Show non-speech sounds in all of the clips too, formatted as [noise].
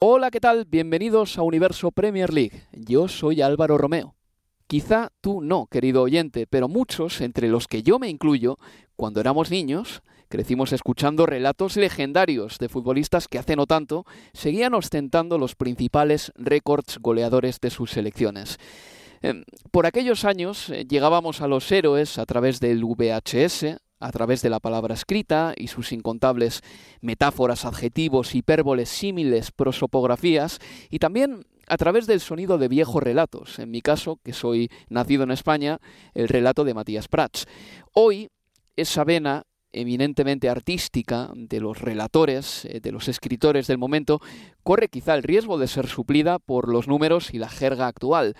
Hola, ¿qué tal? Bienvenidos a Universo Premier League. Yo soy Álvaro Romeo. Quizá tú no, querido oyente, pero muchos, entre los que yo me incluyo, cuando éramos niños, crecimos escuchando relatos legendarios de futbolistas que hace no tanto seguían ostentando los principales récords goleadores de sus selecciones. Em, Por aquellos años eh, llegábamos a los héroes a través del VHS, a través de la palabra escrita y sus incontables metáforas, adjetivos, hipérboles, símiles, prosopografías, y también a través del sonido de viejos relatos, en mi caso, que soy nacido en España, el relato de Matías Prats. Hoy, esa vena eminentemente artística de los relatores, eh, de los escritores del momento, corre quizá el riesgo de ser suplida por los números y la jerga actual.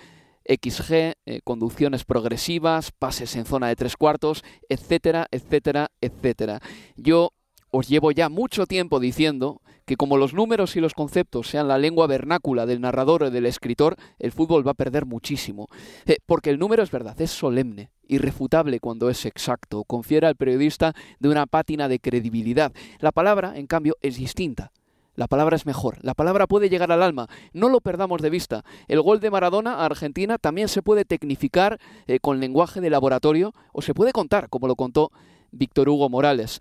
XG, eh, conducciones progresivas, pases en zona de tres cuartos, etcétera, etcétera, etcétera. Yo os llevo ya mucho tiempo diciendo que como los números y los conceptos sean la lengua vernácula del narrador o del escritor, el fútbol va a perder muchísimo. Eh, porque el número es verdad, es solemne, irrefutable cuando es exacto, confiere al periodista de una pátina de credibilidad. La palabra, en cambio, es distinta. La palabra es mejor, la palabra puede llegar al alma, no lo perdamos de vista. El gol de Maradona a Argentina también se puede tecnificar eh, con lenguaje de laboratorio o se puede contar, como lo contó Víctor Hugo Morales.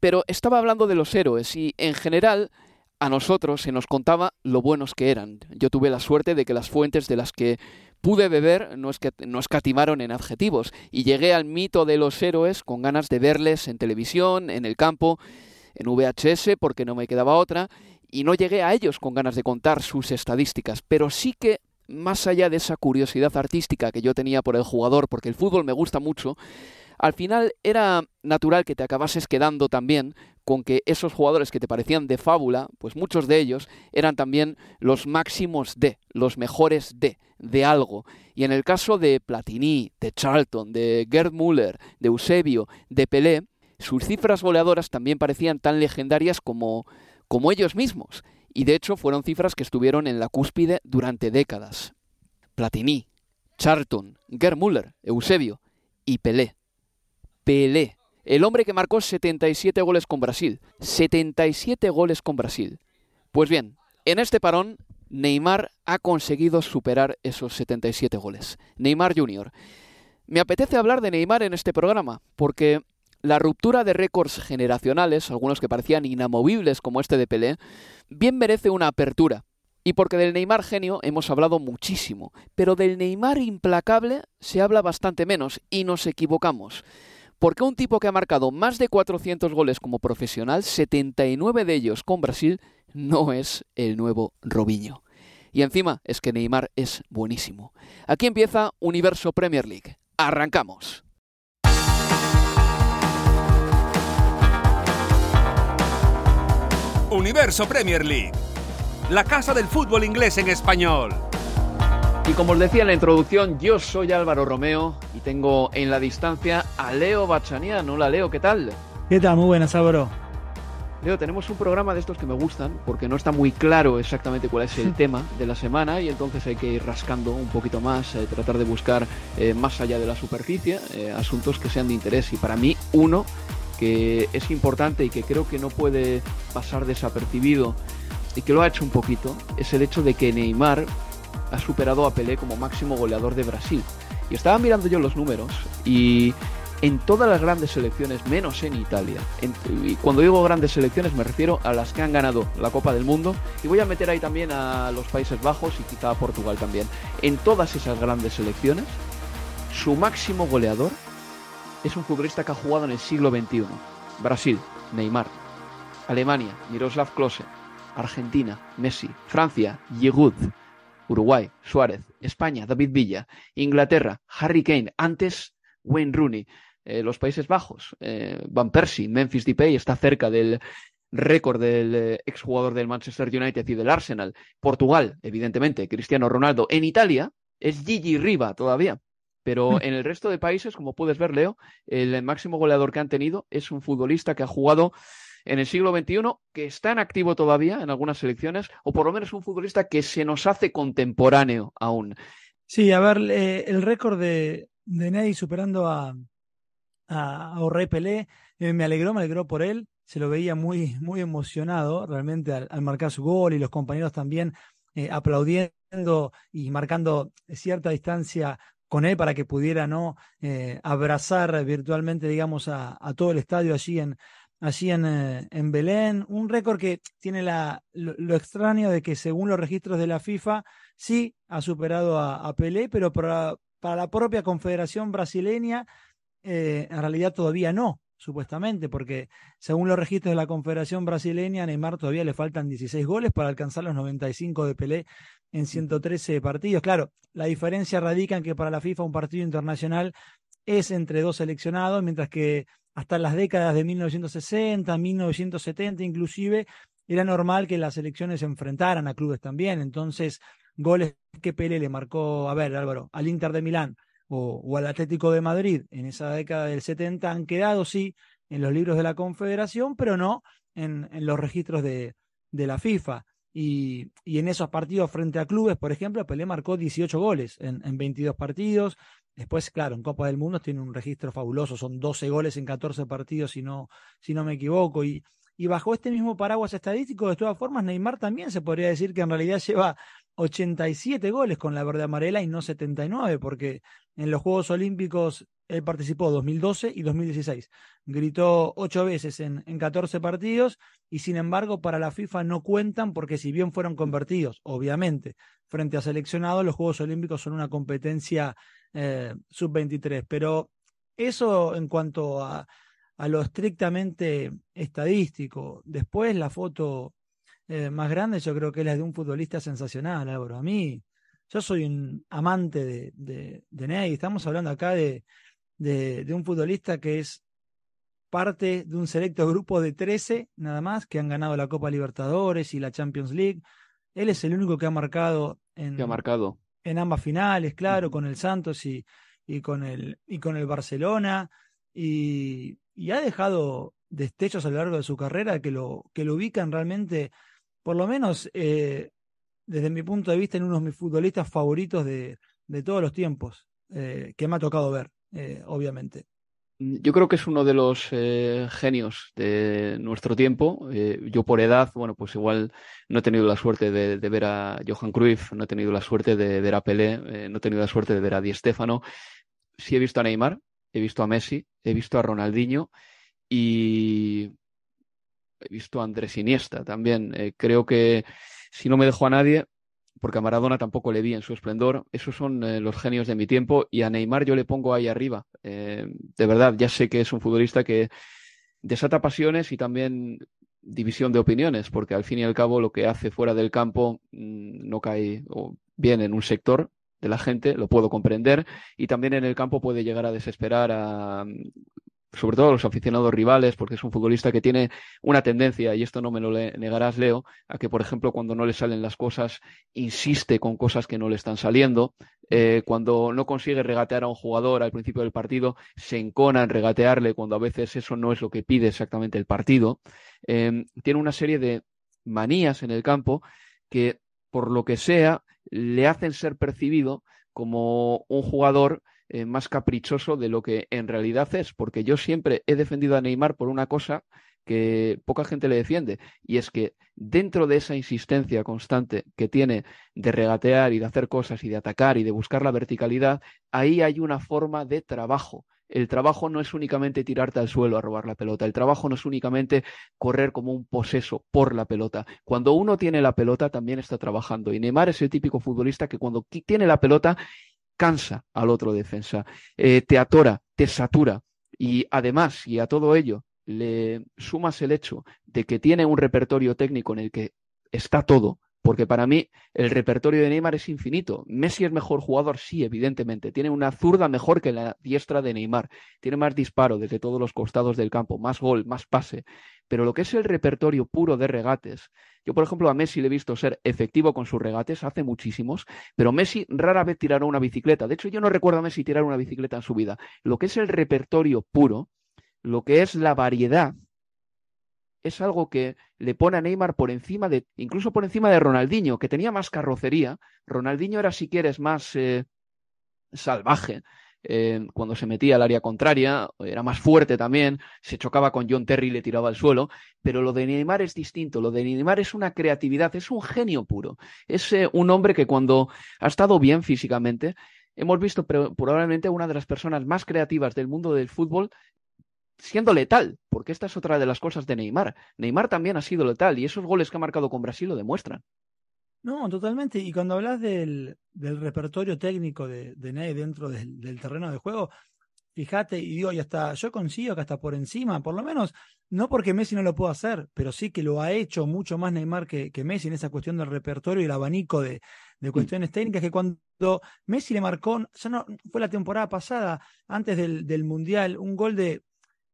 Pero estaba hablando de los héroes y, en general, a nosotros se nos contaba lo buenos que eran. Yo tuve la suerte de que las fuentes de las que pude beber no, es no escatimaron en adjetivos y llegué al mito de los héroes con ganas de verles en televisión, en el campo, en VHS, porque no me quedaba otra, y no llegué a ellos con ganas de contar sus estadísticas, pero sí que más allá de esa curiosidad artística que yo tenía por el jugador, porque el fútbol me gusta mucho, al final era natural que te acabases quedando también con que esos jugadores que te parecían de fábula, pues muchos de ellos eran también los máximos de, los mejores de, de algo. Y en el caso de Platini, de Charlton, de Gerd Müller, de Eusebio, de Pelé, sus cifras goleadoras también parecían tan legendarias como, como ellos mismos. Y de hecho fueron cifras que estuvieron en la cúspide durante décadas. Platini, Charlton, Gerd Müller, Eusebio y Pelé. Pelé, el hombre que marcó 77 goles con Brasil. 77 goles con Brasil. Pues bien, en este parón, Neymar ha conseguido superar esos 77 goles. Neymar Jr. Me apetece hablar de Neymar en este programa, porque la ruptura de récords generacionales, algunos que parecían inamovibles como este de Pelé, bien merece una apertura. Y porque del Neymar genio hemos hablado muchísimo, pero del Neymar implacable se habla bastante menos y nos equivocamos. Porque un tipo que ha marcado más de 400 goles como profesional, 79 de ellos con Brasil, no es el nuevo Robinho. Y encima es que Neymar es buenísimo. Aquí empieza Universo Premier League. Arrancamos. Universo Premier League, la casa del fútbol inglés en español. Y como os decía en la introducción, yo soy Álvaro Romeo y tengo en la distancia a Leo Bachanian. Hola Leo, ¿qué tal? ¿Qué tal? Muy buenas, Álvaro. Leo, tenemos un programa de estos que me gustan porque no está muy claro exactamente cuál es el [laughs] tema de la semana y entonces hay que ir rascando un poquito más, eh, tratar de buscar eh, más allá de la superficie eh, asuntos que sean de interés. Y para mí, uno que es importante y que creo que no puede pasar desapercibido y que lo ha hecho un poquito es el hecho de que Neymar ha superado a Pelé como máximo goleador de Brasil. Y estaba mirando yo los números y en todas las grandes selecciones, menos en Italia. y cuando digo grandes selecciones me refiero a las que han ganado la Copa del Mundo y voy a meter ahí también a los Países Bajos y quizá a Portugal también. En todas esas grandes selecciones, su máximo goleador es un futbolista que ha jugado en el siglo XXI. Brasil, Neymar. Alemania, Miroslav Klose. Argentina, Messi. Francia, Giroud. Uruguay, Suárez. España, David Villa. Inglaterra, Harry Kane. Antes, Wayne Rooney. Eh, los Países Bajos, eh, Van Persie, Memphis Depay está cerca del récord del eh, exjugador del Manchester United y del Arsenal. Portugal, evidentemente, Cristiano Ronaldo. En Italia es Gigi Riva todavía. Pero mm. en el resto de países, como puedes ver, Leo, el máximo goleador que han tenido es un futbolista que ha jugado en el siglo XXI, que está en activo todavía en algunas selecciones, o por lo menos un futbolista que se nos hace contemporáneo aún. Sí, a ver, el récord de, de Ney superando a, a, a Pelé. Eh, me alegró, me alegró por él. Se lo veía muy, muy emocionado realmente al, marcar su gol y los compañeros también eh, aplaudiendo y marcando cierta distancia con él para que pudiera no eh, abrazar virtualmente, digamos, a, todo el estadio allí en, allí en, en Belén. Un récord que tiene la, lo, extraño de que según los registros de la FIFA sí ha superado a, a Pelé, pero para, para la propia Confederación Brasileña eh, en realidad todavía no, supuestamente, porque según los registros de la Confederación Brasileña, a Neymar todavía le faltan 16 goles para alcanzar los 95 de Pelé en 113 partidos. Claro, la diferencia radica en que para la FIFA un partido internacional es entre dos seleccionados, mientras que hasta las décadas de 1960, 1970 inclusive, era normal que las selecciones se enfrentaran a clubes también. Entonces, goles que Pelé le marcó, a ver, Álvaro, al Inter de Milán o, al Atlético de Madrid en esa década del 70 han quedado, sí, en los libros de la Confederación, pero no en, los registros de, la FIFA. Y, en esos partidos frente a clubes, por ejemplo, Pelé marcó 18 goles en, en 22 partidos. Después, claro, en Copa del Mundo tiene un registro fabuloso, son 12 goles en 14 partidos, si no, si no me equivoco. Y, y bajo este mismo paraguas estadístico, de todas formas, Neymar también se podría decir que en realidad lleva 87 goles con la verde amarela y no 79, porque en los Juegos Olímpicos él participó 2012 y 2016. Gritó ocho veces en, en 14 partidos y sin embargo para la FIFA no cuentan porque si bien fueron convertidos, obviamente, frente a seleccionados, los Juegos Olímpicos son una competencia eh, sub-23. Pero eso en cuanto a lo estrictamente estadístico. Después la foto eh, más grande yo creo que es la de un futbolista sensacional, Álvaro. A mí, yo soy un amante de, de, de Ney. Estamos hablando acá de, de, un futbolista que es parte de un selecto grupo de 13 nada más que han ganado la Copa Libertadores y la Champions League. Él es el único que ha marcado en, ha marcado? en ambas finales, claro, con el Santos y, y, con, el, y con el Barcelona. Y, y ha dejado destellos a lo largo de su carrera que lo, que lo ubican realmente por lo menos eh, desde mi punto de vista, en uno de mis futbolistas favoritos de, de todos los tiempos, eh, que me ha tocado ver, eh, obviamente. Yo creo que es uno de los genios de nuestro tiempo. yo por edad, bueno, pues igual no he tenido la suerte de, ver a Johan Cruyff, no he tenido la suerte de ver a Pelé, no he tenido la suerte de ver a Di Stéfano. Sí he visto a Neymar, he visto a Messi, he visto a Ronaldinho y visto a Andrés Iniesta también. Eh, creo que si no me dejo a nadie, porque a Maradona tampoco le vi en su esplendor, esos son eh, los genios de mi tiempo y a Neymar yo le pongo ahí arriba. Eh, de verdad, ya sé que es un futbolista que desata pasiones y también división de opiniones, porque al fin y al cabo lo que hace fuera del campo mm, no cae bien en un sector de la gente, lo puedo comprender, y también en el campo puede llegar a desesperar a sobre todo los aficionados rivales, porque es un futbolista que tiene una tendencia, y esto no me lo negarás, Leo, a que, por ejemplo, cuando no le salen las cosas, insiste con cosas que no le están saliendo. Eh, cuando no consigue regatear a un jugador al principio del partido, se encona en regatearle cuando a veces eso no es lo que pide exactamente el partido. Em, tiene una serie de manías en el campo que, por lo que sea, le hacen ser percibido como un jugador eh, más caprichoso de lo que en realidad es, porque yo siempre he defendido a Neymar por una cosa que poca gente le defiende, y es que dentro de esa insistencia constante que tiene de regatear y de hacer cosas y de atacar y de buscar la verticalidad, ahí hay una forma de trabajo el trabajo no es únicamente tirarte al suelo a robar la pelota, el trabajo no es únicamente correr como un poseso por la pelota. Cuando uno tiene la pelota también está trabajando y Neymar es el típico futbolista que cuando tiene la pelota cansa al otro defensa, eh, te atora, te satura y además, y a todo ello le sumas el hecho de que tiene un repertorio técnico en el que está todo, porque para mí el repertorio de Neymar es infinito. Messi es mejor jugador, sí, evidentemente. Tiene una zurda mejor que la diestra de Neymar. Tiene más disparo desde todos los costados del campo, más gol, más pase. Pero lo que es el repertorio puro de regates, yo por ejemplo a Messi le he visto ser efectivo con sus regates, hace muchísimos, pero Messi rara vez tirará una bicicleta. De hecho, yo no recuerdo a Messi tirar una bicicleta en su vida. Lo que es el repertorio puro, lo que es la variedad es algo que le pone a Neymar por encima de, incluso por encima de Ronaldinho, que tenía más carrocería. Ronaldinho era, si quieres, más eh, salvaje. Eh, cuando se metía al área contraria, era más fuerte también, se chocaba con John Terry y le tiraba al suelo, pero lo de Neymar es distinto, lo de Neymar es una creatividad, es un genio puro, es eh, un hombre que cuando ha estado bien físicamente, hemos visto probablemente una de las personas más creativas del mundo del fútbol siendo letal, porque esta es otra de las cosas de Neymar. Neymar también ha sido letal y esos goles que ha marcado con Brasil lo demuestran. No, totalmente. Y cuando hablas del, del repertorio técnico de, de Ney dentro del, terreno de juego, fíjate, y digo, y hasta yo consigo que hasta por encima, por lo menos, no porque Messi no lo pueda hacer, pero sí que lo ha hecho mucho más Neymar que, que Messi en esa cuestión del repertorio y el abanico de, de mm. cuestiones técnicas, que cuando Messi le marcó, ya no fue la temporada pasada, antes del, del Mundial, un gol de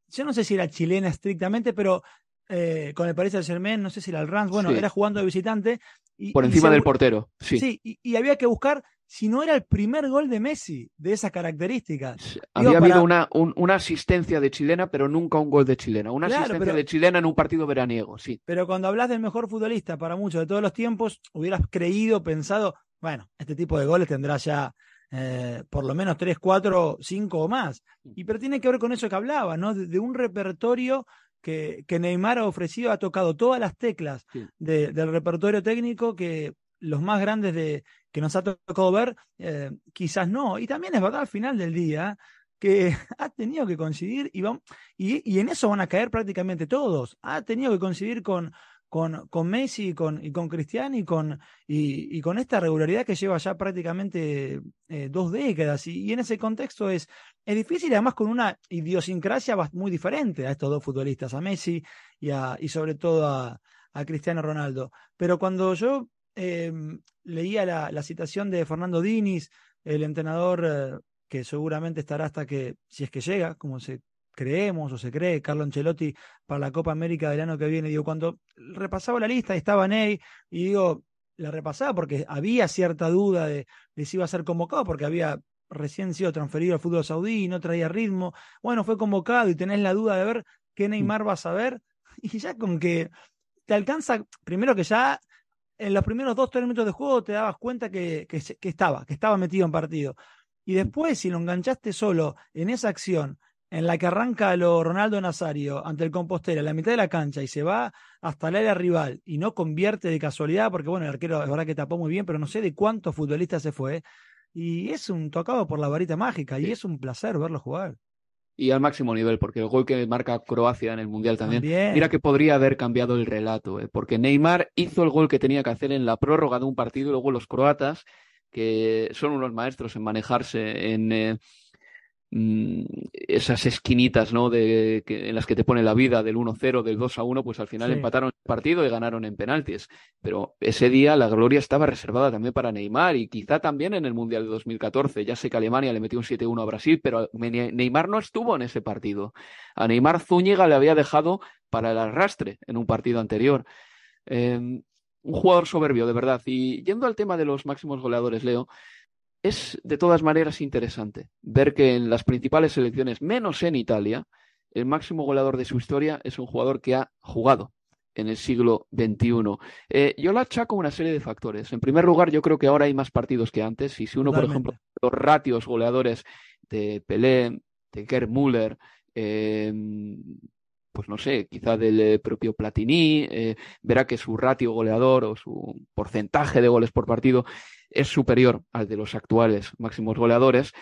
yo no sé si era chilena estrictamente, pero eh, con el Paris Saint Germain, no sé si era el Rams, bueno, era jugando de visitante. Y, Por encima del portero, sí. Sí, y, había que buscar si no era el primer gol de Messi de esas características. había habido una, una, asistencia de chilena, pero nunca un gol de chilena. Una asistencia de chilena en un partido veraniego, sí. Pero cuando hablas del mejor futbolista para muchos de todos los tiempos, hubieras creído, pensado, bueno, este tipo de goles tendrá ya eh, por lo menos 3, 4, 5 o más. Y pero tiene que ver con eso que hablaba, ¿no? De, un repertorio que, que, Neymar ha ofrecido, ha tocado todas las teclas del repertorio técnico que los más grandes de, que nos ha tocado ver, eh, quizás no. Y también es verdad al final del día que [laughs] ha tenido que coincidir y, y, y en eso van a caer prácticamente todos. Ha tenido que coincidir con, con, con Messi y con, y con Cristiano y con, y, con esta regularidad que lleva ya prácticamente eh, dos décadas. Y, en ese contexto es, es difícil, además con una idiosincrasia muy diferente a estos dos futbolistas, a Messi y, a, y sobre todo a, a Cristiano Ronaldo. Pero cuando yo em, leía la, la, citación de Fernando Diniz, el entrenador eh, que seguramente estará hasta que, si es que llega, como se creemos o se cree, Carlo Ancelotti para la Copa América del año que viene. Digo, cuando repasaba la lista estaba Ney, y digo, la repasaba porque había cierta duda de, si iba a ser convocado, porque había recién sido transferido al fútbol saudí, no traía ritmo. Bueno, fue convocado y tenés la duda de ver qué mm. Neymar vas a ver. [laughs] Y ya con que te alcanza, primero que ya en los primeros dos, tres minutos de juego te dabas cuenta que, que, que estaba, que estaba metido en partido. Y después, si lo enganchaste solo en esa acción, en la que arranca lo Ronaldo Nazario ante el Compostela en la mitad de la cancha y se va hasta el área rival y no convierte de casualidad, porque bueno, el arquero es verdad que tapó muy bien, pero no sé de cuántos futbolistas se fue. Y es un tocado por la varita mágica y es un placer verlo jugar. Y al máximo nivel, porque el gol que marca Croacia en el Mundial también, mira que podría haber cambiado el relato, ¿eh? porque Neymar hizo el gol que tenía que hacer en la prórroga de un partido y luego los croatas, que son unos maestros en manejarse en... Eh, esas esquinitas ¿no? de, en las que te pone la vida del 1-0, del 2-1, pues al final empataron el partido y ganaron en penaltis. Pero ese día la gloria estaba reservada también para Neymar y quizá también en el Mundial de 2014. Ya sé que Alemania le metió un 7-1 a Brasil, pero Neymar no estuvo en ese partido. A Neymar Zúñiga le había dejado para el arrastre en un partido anterior. Em, un jugador soberbio, de verdad. Y yendo al tema de los máximos goleadores, Leo, es de todas maneras interesante ver que en las principales selecciones, menos en Italia, el máximo goleador de su historia es un jugador que ha jugado en el siglo XXI. Eh, yo la achaco una serie de factores. En primer lugar, yo creo que ahora hay más partidos que antes. Y si uno, por ejemplo, los ratios goleadores de Pelé, de Gerd Müller, eh, pues no sé, quizá del eh, propio Platini, eh, verá que su ratio goleador o su porcentaje de goles por partido es superior al de los actuales máximos goleadores,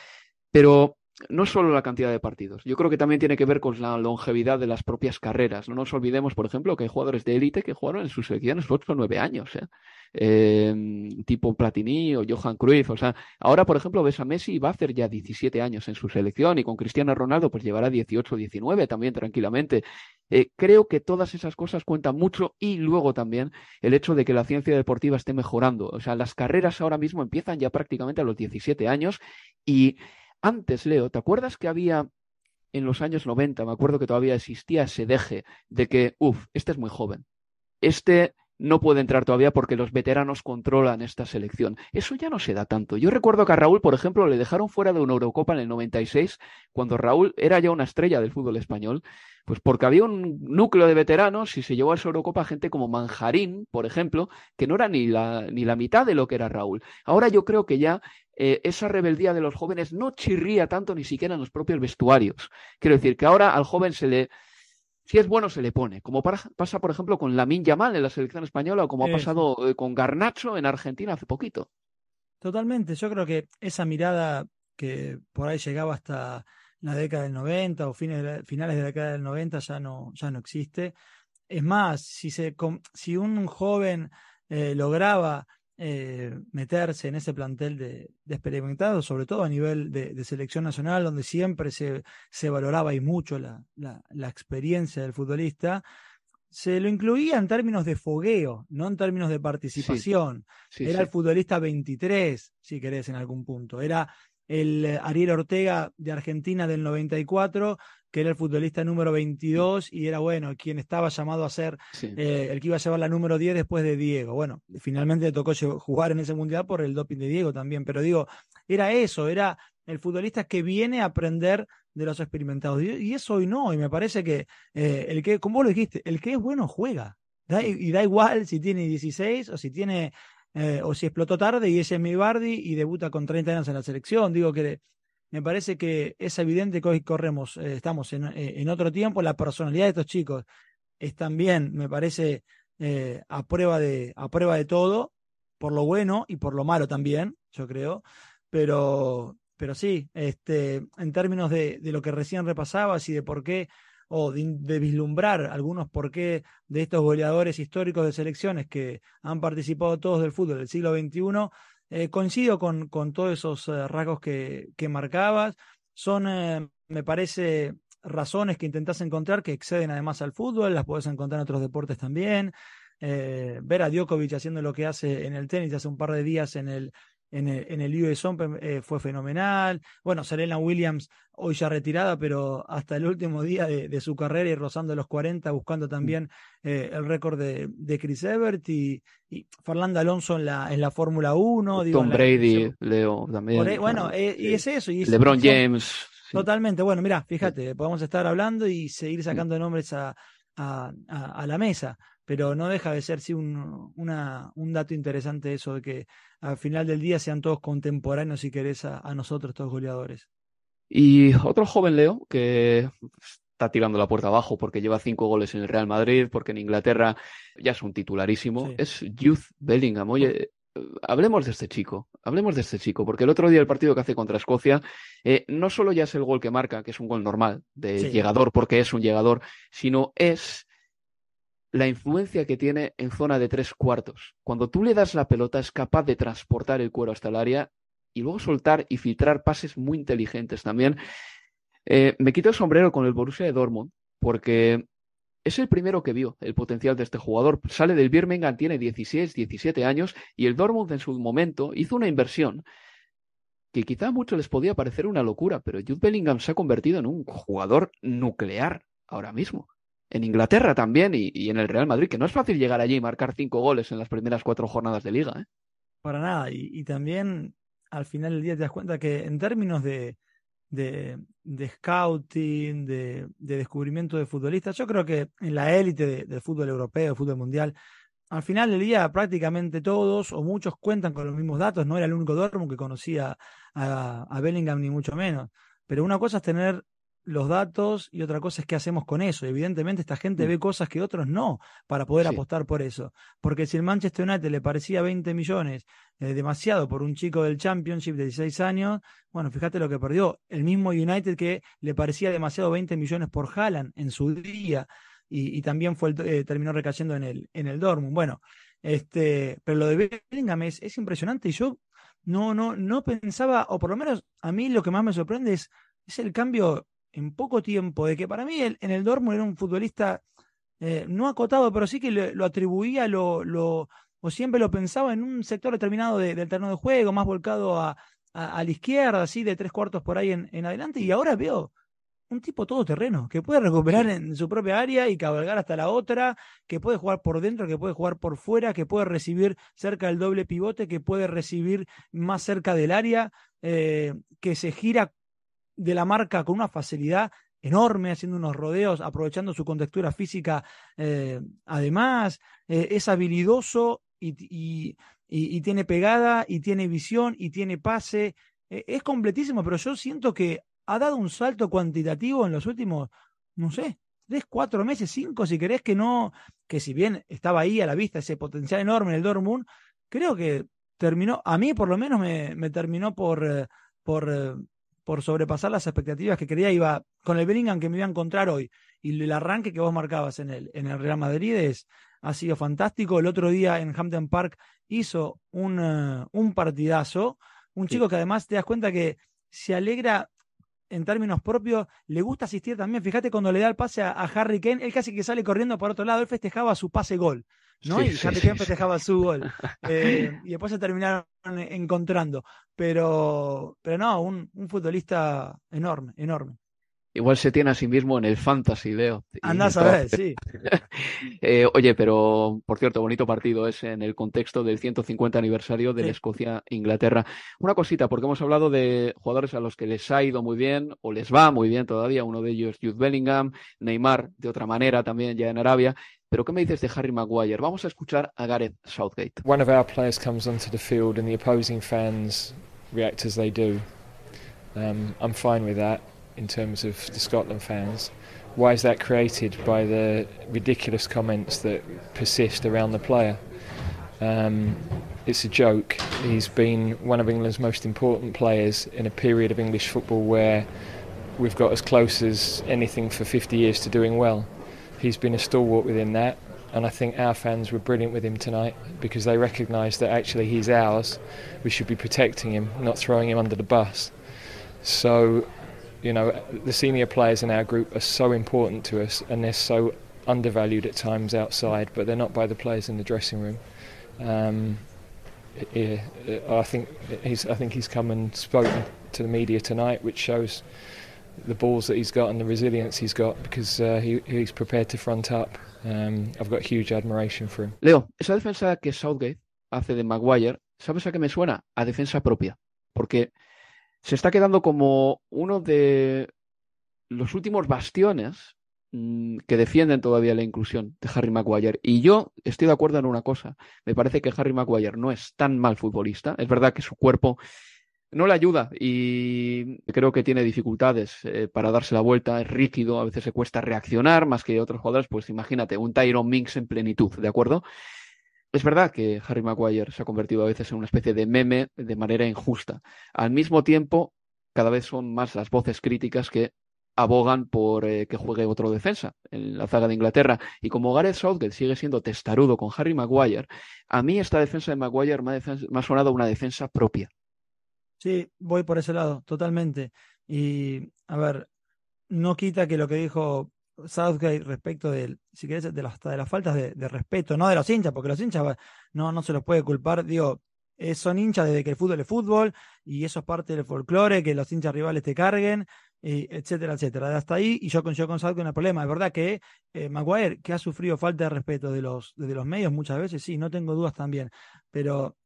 pero no solo la cantidad de partidos, yo creo que también tiene que ver con la longevidad de las propias carreras. No nos olvidemos, por ejemplo, que hay jugadores de élite que jugaron en sus selecciones 8 o 9 años, ¿eh? Em, tipo Platini o Johan Cruyff. O sea, ahora, por ejemplo, ves a Messi va a hacer ya 17 años en su selección y con Cristiano Ronaldo pues llevará 18 o 19 también tranquilamente. Eh, creo que todas esas cosas cuentan mucho y luego también el hecho de que la ciencia deportiva esté mejorando. O sea, las carreras ahora mismo empiezan ya prácticamente a los 17 años y antes, Leo, ¿te acuerdas que había en los años 90, me acuerdo que todavía existía ese deje de que, uff, este es muy joven, este no puede entrar todavía porque los veteranos controlan esta selección. Eso ya no se da tanto. Yo recuerdo que a Raúl, por ejemplo, le dejaron fuera de una Eurocopa en el 96, cuando Raúl era ya una estrella del fútbol español, pues porque había un núcleo de veteranos y se llevó a esa Eurocopa gente como Manjarín, por ejemplo, que no era ni la, ni la mitad de lo que era Raúl. Ahora yo creo que ya eh, esa rebeldía de los jóvenes no chirría tanto ni siquiera en los propios vestuarios. Quiero decir que ahora al joven se le si es bueno se le pone, como pasa por ejemplo con Lamin Yamal en la selección española o como ha pasado eh, con Garnacho en Argentina hace poquito. Totalmente, yo creo que esa mirada que por ahí llegaba hasta la década del 90 o fines finales de la década del 90 ya no, ya no existe. Es más, si, se, si un joven eh, lograba eh, meterse en ese plantel de, experimentados, sobre todo a nivel de, selección nacional, donde siempre se, se valoraba y mucho la, la, experiencia del futbolista, se lo incluía en términos de fogueo, no en términos de participación. Era el futbolista 23, si querés, en algún punto. Era el eh, Ariel Ortega de Argentina del 94, que era el futbolista número 22 y era, bueno, quien estaba llamado a ser eh, el que iba a llevar la número 10 después de Diego. Bueno, finalmente le tocó jugar en ese mundial por el doping de Diego también, pero digo, era eso, era el futbolista que viene a aprender de los experimentados. Y eso hoy no, y me parece que eh, el que, como vos lo dijiste, el que es bueno juega. y da igual si tiene 16 o si tiene eh, o si explotó tarde y es mi Bardi y debuta con 30 años en la selección. Digo que me parece que es evidente que hoy corremos, eh, estamos en, eh, en, otro tiempo, la personalidad de estos chicos es también, me parece, a, prueba de, a prueba de todo, por lo bueno y por lo malo también, yo creo, pero, pero sí, este, en términos de, de lo que recién repasabas y de por qué o de, vislumbrar algunos por qué de estos goleadores históricos de selecciones que han participado todos del fútbol del siglo XXI, eh, coincido con, con, todos esos eh, rasgos que, que, marcabas. Son, eh, me parece, razones que intentás encontrar que exceden además al fútbol, las puedes encontrar en otros deportes también. ver a Djokovic haciendo lo que hace en el tenis hace un par de días en el, en el, en el US Open eh, fue fenomenal. Bueno, Serena Williams hoy ya retirada, pero hasta el último día de, su carrera y rozando los 40, buscando también eh, el récord de, de, Chris Evert y, y, Fernando Alonso en la, en la Fórmula 1. Tom Brady, Leo también. bueno, eh, y es eso. Y LeBron James. Totalmente. Bueno, mira, fíjate, podemos estar hablando y seguir sacando nombres a, a, a la mesa pero no deja de ser sí un, una, un dato interesante eso de que al final del día sean todos contemporáneos, si querés, a, nosotros, estos goleadores. Y otro joven Leo que está tirando la puerta abajo porque lleva cinco goles en el Real Madrid, porque en Inglaterra ya es un titularísimo, es Youth Bellingham. Oye, hablemos de este chico, hablemos de este chico, porque el otro día el partido que hace contra Escocia, eh, no solo ya es el gol que marca, que es un gol normal de llegador, porque es un llegador, sino es la influencia que tiene en zona de tres cuartos. Cuando tú le das la pelota es capaz de transportar el cuero hasta el área y luego soltar y filtrar pases muy inteligentes también. Eh, me quito el sombrero con el Borussia de Dortmund porque es el primero que vio el potencial de este jugador. Sale del Birmingham, tiene 16, 17 años y el Dortmund en su momento hizo una inversión que quizá a muchos les podía parecer una locura, pero Jude Bellingham se ha convertido en un jugador nuclear ahora mismo en Inglaterra también y, en el Real Madrid, que no es fácil llegar allí y marcar cinco goles en las primeras cuatro jornadas de liga. ¿eh? Para nada, y, también al final del día te das cuenta que en términos de, de, scouting, de, descubrimiento de futbolistas, yo creo que en la élite del fútbol europeo, del fútbol mundial, al final del día prácticamente todos o muchos cuentan con los mismos datos, no era el único Dortmund que conocía a Bellingham ni mucho menos, pero una cosa es tener los datos y otra cosa es qué hacemos con eso. Evidentemente esta gente ve cosas que otros no para poder apostar por eso. Porque si el Manchester United le parecía 20 millones eh, demasiado por un chico del Championship de 16 años, bueno, fíjate lo que perdió. El mismo United que le parecía demasiado 20 millones por Haaland en su día y, también fue eh, terminó recayendo en el, en el Dortmund. Bueno, este, pero lo de Bellingham es, es impresionante y yo no, no, no pensaba, o por lo menos a mí lo que más me sorprende es, es el cambio en poco tiempo, de que para mí en el Dortmund era un futbolista eh, no acotado, pero sí que lo, atribuía, lo, lo, o siempre lo pensaba en un sector determinado del terreno de juego, más volcado a, a, la izquierda, así de tres cuartos por ahí en, en adelante, y ahora veo un tipo todoterreno, que puede recuperar en su propia área y cabalgar hasta la otra, que puede jugar por dentro, que puede jugar por fuera, que puede recibir cerca del doble pivote, que puede recibir más cerca del área, eh, que se gira de la marca con una facilidad enorme, haciendo unos rodeos, aprovechando su contextura física. Eh, además, eh, es habilidoso y, y, tiene pegada, y tiene visión, y tiene pase. es completísimo, pero yo siento que ha dado un salto cuantitativo en los últimos, no sé, tres, cuatro meses, cinco, si querés que no, que si bien estaba ahí a la vista ese potencial enorme en el Dortmund, creo que terminó, a mí por lo menos me, me terminó por, eh, por, eh, por sobrepasar las expectativas que quería. Iba con el Bellingham que me iba a encontrar hoy y el arranque que vos marcabas en el, en el Real Madrid es, ha sido fantástico. El otro día en Hampton Park hizo un, eh, un partidazo. Un chico que además te das cuenta que se alegra en términos propios, le gusta asistir también. Fíjate cuando le da el pase a, Harry Kane, él casi que sale corriendo por otro lado, él festejaba su pase gol, ¿no? y Harry Kane festejaba su gol. Eh, y después se terminaron encontrando. Pero, pero no, un, un futbolista enorme, enorme. Igual se tiene a sí mismo en el fantasy, Leo. Andás a ver, sí. [laughs] Eh, oye, pero por cierto, bonito partido es en el contexto del 150 aniversario de la Escocia-Inglaterra. Una cosita, porque hemos hablado de jugadores a los que les ha ido muy bien o les va muy bien todavía. Uno de ellos, Jude Bellingham, Neymar, de otra manera también ya en Arabia. Pero ¿qué me dices de Harry Maguire? Vamos a escuchar a Gareth Southgate. One of our players comes onto the field and the opposing fans react as they do. Um, I'm fine with that. in terms of the Scotland fans. Why is that created by the ridiculous comments that persist around the player? Um, it's a joke. He's been one of England's most important players in a period of English football where we've got as close as anything for 50 years to doing well. He's been a stalwart within that, and I think our fans were brilliant with him tonight because they recognised that actually he's ours. We should be protecting him, not throwing him under the bus. So you know, the senior players in our group are so important to us, and they're so undervalued at times outside, but they're not by the players in the dressing room. Um, yeah, I think he's I think he's come and spoken to the media tonight, which shows the balls that he's got and the resilience he's got because uh, he, he's prepared to front up. Um, I've got huge admiration for him. Leo, esa defensa que Southgate hace de Maguire, ¿sabes a qué me suena? A defensa propia, porque se está quedando como uno de los últimos bastiones mm, que defienden todavía la inclusión de Harry Maguire. Y yo estoy de acuerdo en una cosa. Me parece que Harry Maguire no es tan mal futbolista. Es verdad que su cuerpo no le ayuda y creo que tiene dificultades eh, para darse la vuelta. Es rígido, a veces se cuesta reaccionar más que otros jugadores. Pues imagínate, un Tyron Minks en plenitud, ¿de acuerdo? Es verdad que Harry Maguire se ha convertido a veces en una especie de meme de manera injusta. Al mismo tiempo, cada vez son más las voces críticas que abogan por eh, que juegue otro defensa en la zaga de Inglaterra. Y como Gareth Southgate sigue siendo testarudo con Harry Maguire, a mí esta defensa de Maguire me ha, sonado una defensa propia. Sí, voy por ese lado, totalmente. Y, a ver, no quita que lo que dijo Southgate respecto de, si querés, de, las, de las faltas de, respeto, no de los hinchas, porque los hinchas no, no se los puede culpar, digo, eh, son hinchas desde que el fútbol es fútbol y eso es parte del folclore, que los hinchas rivales te carguen, etcétera, etcétera. Hasta ahí, y yo con, yo con Southgate no hay problema. Es verdad que eh, Maguire, que ha sufrido falta de respeto de los, de los medios muchas veces, sí, no tengo dudas también, pero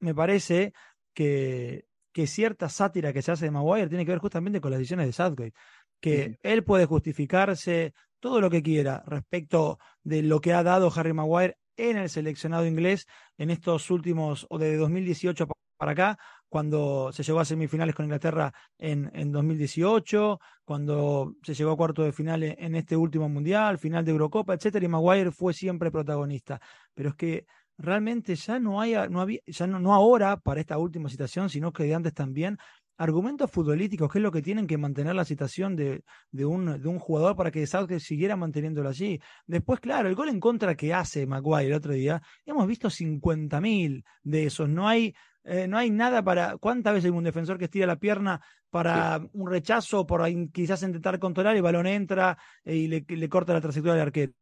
me parece que, que cierta sátira que se hace de Maguire tiene que ver justamente con las decisiones de Southgate que él puede justificarse todo lo que quiera respecto de lo que ha dado Harry Maguire en el seleccionado inglés en estos últimos, o desde 2018 para acá, cuando se llegó a semifinales con Inglaterra en, en 2018, cuando se llegó a cuarto de final en este último mundial, final de Eurocopa, etcétera, y Maguire fue siempre protagonista. Pero es que realmente ya no hay, no había, ya no, no ahora para esta última situación, sino que de antes también, argumentos futbolísticos, que es lo que tienen que mantener la situación de, de, un, de un jugador para que Southgate siguiera manteniéndolo allí. Después, claro, el gol en contra que hace Maguire el otro día, hemos visto 50.000 de esos. No hay, eh, no hay nada para. ¿Cuántas veces hay un defensor que estira la pierna para un rechazo, por quizás intentar controlar y el balón entra eh, y le, le, corta la trayectoria del arquero?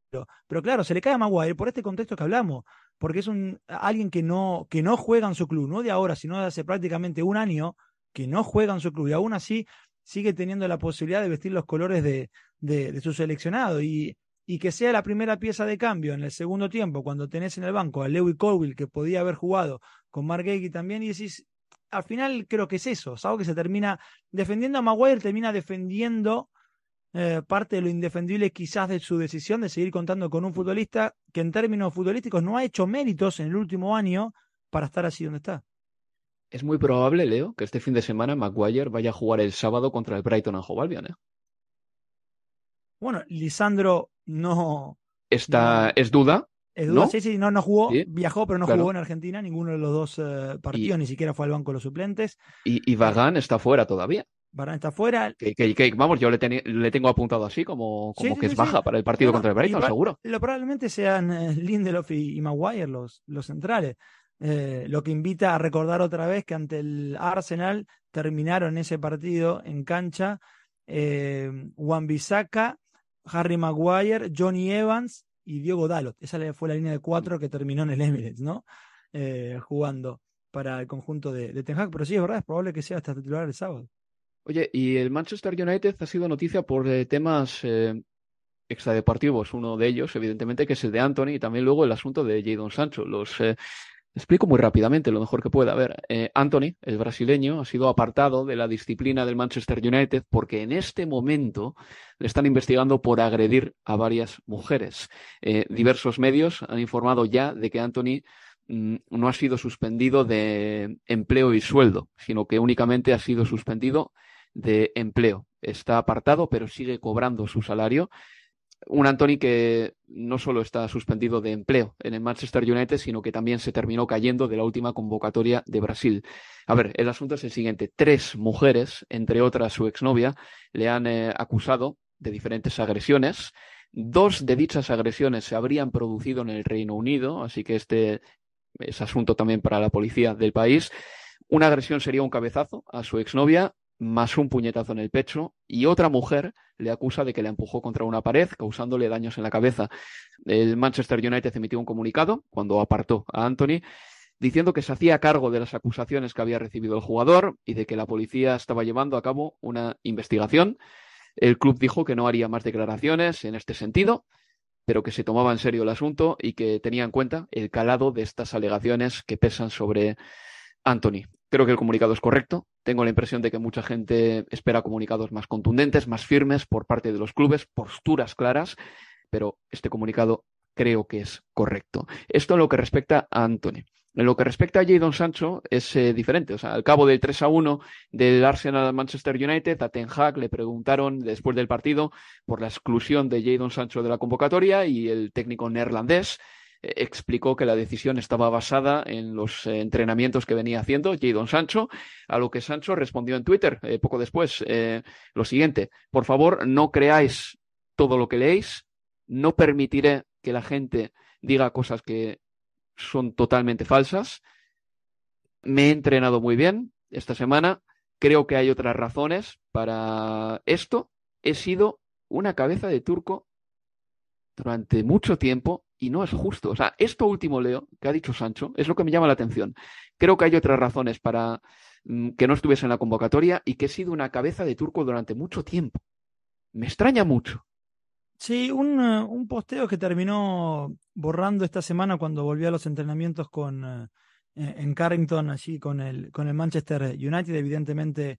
Pero claro, se le cae a Maguire por este contexto que hablamos, porque es un alguien que no, que no juega en su club, no de ahora, sino de hace prácticamente un año que no juega en su club y aún así sigue teniendo la posibilidad de vestir los colores de, de, su seleccionado y, y, que sea la primera pieza de cambio en el segundo tiempo cuando tenés en el banco a Lewis Colville que podía haber jugado con Mark Gagey también y decís, al final creo que es eso, ¿sabes? Que se termina defendiendo a Maguire, termina defendiendo eh, parte de lo indefendible quizás de su decisión de seguir contando con un futbolista que en términos futbolísticos no ha hecho méritos en el último año para estar así donde está. Es muy probable, Leo, que este fin de semana Maguire vaya a jugar el sábado contra el Brighton en Hove Albion. ¿eh? Bueno, Lisandro no. Está, es duda. Es duda, sí, sí, no, no jugó, viajó, pero no jugó en Argentina, ninguno de los dos eh, partidos, ni siquiera fue al banco de los suplentes. Y, y Vagan está fuera todavía. Varane está fuera. Que, vamos, yo le, le, tengo apuntado así como, como que es baja para el partido contra el Brighton, seguro. Lo, probablemente sean eh, Lindelof y, y, Maguire los, los centrales. Eh, lo que invita a recordar otra vez que ante el Arsenal terminaron ese partido en cancha eh, Juan Bisaca, Harry Maguire, Johnny Evans y Diego Dalot. Esa fue la línea de cuatro que terminó en el Emirates, ¿no? Eh, jugando para el conjunto de, de Ten Hag. Pero sí, es verdad, es probable que sea hasta titular el sábado. Oye, y el Manchester United ha sido noticia por eh, temas extradeportivos. Uno de ellos, evidentemente, que es el de Anthony y también luego el asunto de Jadon Sancho. Los Explico muy rápidamente lo mejor que pueda. A ver, eh, Anthony, el brasileño, ha sido apartado de la disciplina del Manchester United porque en este momento le están investigando por agredir a varias mujeres. Eh, diversos medios han informado ya de que Anthony mm, no ha sido suspendido de empleo y sueldo, sino que únicamente ha sido suspendido de empleo. Está apartado, pero sigue cobrando su salario un Anthony que no solo está suspendido de empleo en el Manchester United, sino que también se terminó cayendo de la última convocatoria de Brasil. A ver, el asunto es el siguiente. Tres mujeres, entre otras su exnovia, le han eh, acusado de diferentes agresiones. Dos de dichas agresiones se habrían producido en el Reino Unido, así que este es asunto también para la policía del país. Una agresión sería un cabezazo a su exnovia más un puñetazo en el pecho y otra mujer le acusa de que la empujó contra una pared, causándole daños en la cabeza. El Manchester United emitió un comunicado cuando apartó a Anthony diciendo que se hacía cargo de las acusaciones que había recibido el jugador y de que la policía estaba llevando a cabo una investigación. El club dijo que no haría más declaraciones en este sentido, pero que se tomaba en serio el asunto y que tenía en cuenta el calado de estas alegaciones que pesan sobre Anthony. Creo que el comunicado es correcto. Tengo la impresión de que mucha gente espera comunicados más contundentes, más firmes por parte de los clubes, posturas claras, pero este comunicado creo que es correcto. Esto en lo que respecta a Anthony. En lo que respecta a Jadon Sancho es eh, diferente. O sea, al cabo del 3 a 1 del Arsenal Manchester United, a Ten Hag le preguntaron después del partido por la exclusión de Jadon Sancho de la convocatoria y el técnico neerlandés explicó que la decisión estaba basada en los eh, entrenamientos que venía haciendo Jadon Sancho, a lo que Sancho respondió en Twitter eh, poco después eh, lo siguiente, por favor no creáis todo lo que leéis, no permitiré que la gente diga cosas que son totalmente falsas, me he entrenado muy bien esta semana, creo que hay otras razones para esto, he sido una cabeza de turco durante mucho tiempo y no es justo. O sea, esto último, Leo, que ha dicho Sancho, es lo que me llama la atención. Creo que hay otras razones para mm, que no estuviese en la convocatoria y que he sido una cabeza de turco durante mucho tiempo. Me extraña mucho. Sí, un, eh, un posteo que terminó borrando esta semana cuando volvió a los entrenamientos con eh, en Carrington, allí con el, con el Manchester United, evidentemente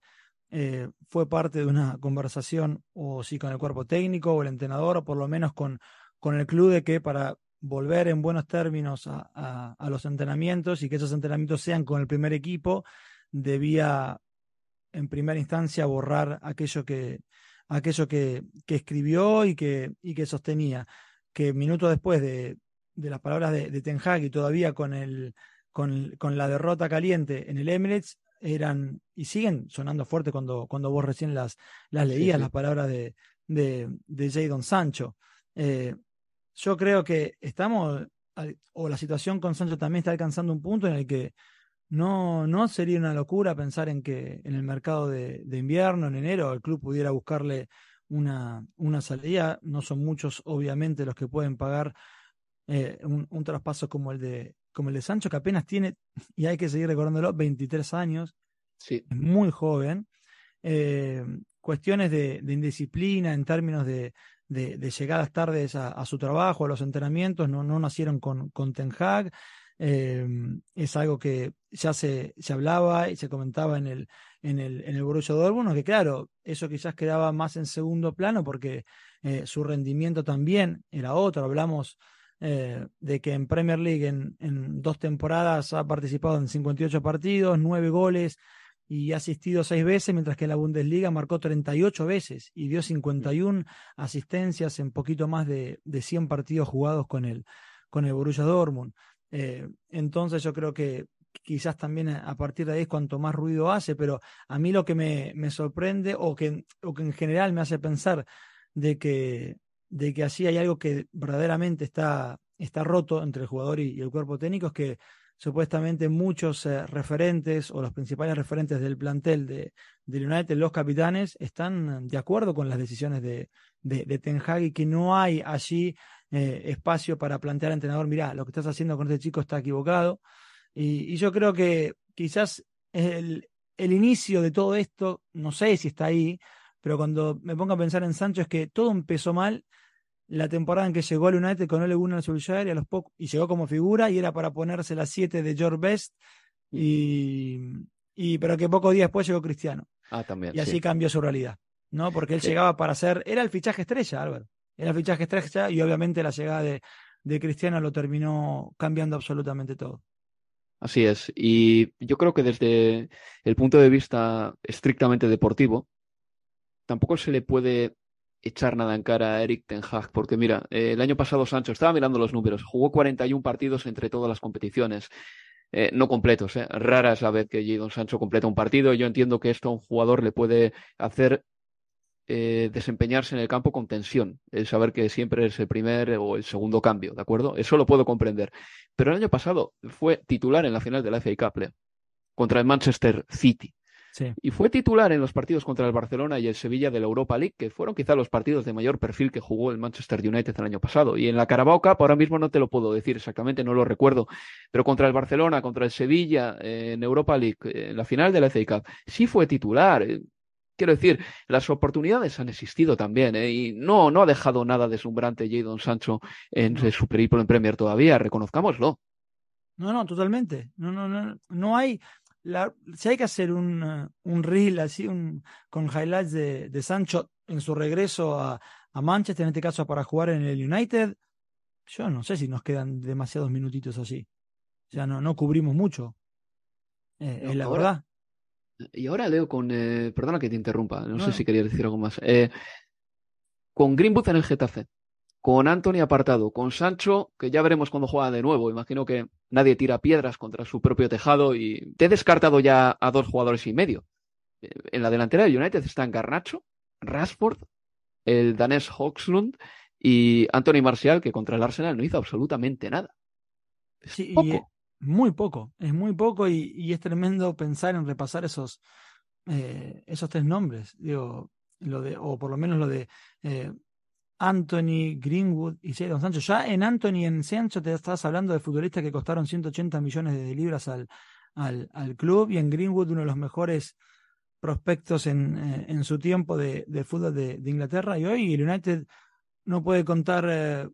eh, fue parte de una conversación, o sí con el cuerpo técnico, o el entrenador, o por lo menos con, con el club, de que para volver en buenos términos a, los entrenamientos y que esos entrenamientos sean con el primer equipo, debía en primera instancia borrar aquello que, aquello que, escribió y que, y que sostenía. Que minutos después de, las palabras de, Ten Hag y todavía con, el, con, con, la derrota caliente en el Emirates, eran y siguen sonando fuerte cuando, cuando vos recién las, las leías, las palabras de, de, de Jadon Sancho. Eh, yo creo que estamos, o la situación con Sancho también está alcanzando un punto en el que no, no sería una locura pensar en que en el mercado de, invierno, en enero, el club pudiera buscarle una, una salida. No son muchos, obviamente, los que pueden pagar eh, un, traspaso como el de como el de Sancho, que apenas tiene, y hay que seguir recordándolo, 23 años. Sí. Es muy joven. Eh, cuestiones de, indisciplina en términos de, de, llegadas tardes a, su trabajo, a los entrenamientos, no, no nacieron con, con Ten Hag. Em, es algo que ya se, se, hablaba y se comentaba en el, en el, en el Borussia Dortmund, que claro, eso quizás quedaba más en segundo plano porque eh, su rendimiento también era otro. Hablamos eh, de que en Premier League en, en, dos temporadas ha participado en 58 partidos, nueve goles, y ha asistido seis veces, mientras que la Bundesliga marcó 38 veces y dio 51 asistencias en poquito más de, de 100 partidos jugados con el, con el Borussia Dortmund. Eh, entonces yo creo que quizás también a partir de ahí es cuanto más ruido hace, pero a mí lo que me, me sorprende o que, o que en general me hace pensar de que, de que así hay algo que verdaderamente está, está roto entre el jugador y el cuerpo técnico es que supuestamente muchos eh, referentes o los principales referentes del plantel de, United, los capitanes, están de acuerdo con las decisiones de, de, Ten Hag y que no hay allí eh, espacio para plantear al entrenador, mirá, lo que estás haciendo con este chico está equivocado. Y, yo creo que quizás el, el inicio de todo esto, no sé si está ahí, pero cuando me pongo a pensar en Sancho es que todo empezó mal la temporada en que llegó al United con Ole Gunnar Solskjaer y a los pocos y llegó como figura y era para ponerse las 7 de George Best y, y pero que pocos días después llegó Cristiano. Ah, también. Y así cambió su realidad, ¿no? Porque él llegaba para ser era el fichaje estrella, Álvaro. Era el fichaje estrella y obviamente la llegada de, de Cristiano lo terminó cambiando absolutamente todo. Así es. Y yo creo que desde el punto de vista estrictamente deportivo, tampoco se le puede echar nada en cara a Eric Ten Hag, porque mira, eh, el año pasado Sancho estaba mirando los números, jugó 41 partidos entre todas las competiciones. Eh, no completos, eh. rara es la vez que Jadon Sancho completa un partido. Yo entiendo que esto a un jugador le puede hacer desempeñarse en el campo con tensión, el saber que siempre es el primer o el segundo cambio, ¿de acuerdo? Eso lo puedo comprender. Pero el año pasado fue titular en la final de la FA Cup contra el Manchester City. Y fue titular en los partidos contra el Barcelona y el Sevilla de la Europa League, que fueron quizá los partidos de mayor perfil que jugó el Manchester United el año pasado. Y en la Carabao Cup, ahora mismo no te lo puedo decir exactamente, no lo recuerdo, pero contra el Barcelona, contra el Sevilla eh, en Europa League, eh, en la final de la FA Cup, sí fue titular. Eh, quiero decir, las oportunidades han existido también, y no, no ha dejado nada deslumbrante Jadon Sancho en su periplo en Premier todavía, reconozcámoslo. No, no, totalmente. No, no, no, no hay, si hay que hacer un, uh, un reel así, un, con highlights de, de Sancho en su regreso a, a, Manchester, en este caso para jugar en el United, yo no sé si nos quedan demasiados minutitos así. O sea, no, no cubrimos mucho. Eh, es la verdad. Y ahora leo con. Eh, perdona que te interrumpa, no, sé si quería decir algo más. Eh, con Greenwood en el Getafe con Anthony apartado, con Sancho, que ya veremos cuando juega de nuevo. Imagino que nadie tira piedras contra su propio tejado y te he descartado ya a dos jugadores y medio. Eh, en la delantera del United están Garnacho, Rashford, el danés Hoxlund y Anthony Marcial, que contra el Arsenal no hizo absolutamente nada. sí, poco. muy poco, es muy poco y, es tremendo pensar en repasar esos, eh, esos tres nombres. Digo, lo de, o por lo menos lo de eh, Anthony, Greenwood y Jadon Sancho. Ya en Anthony y en Sancho te estás hablando de futbolistas que costaron 180 millones de libras al, al, al club y en Greenwood uno de los mejores prospectos en, eh, en su tiempo de, de fútbol de, de, Inglaterra y hoy el United no puede contar, eh,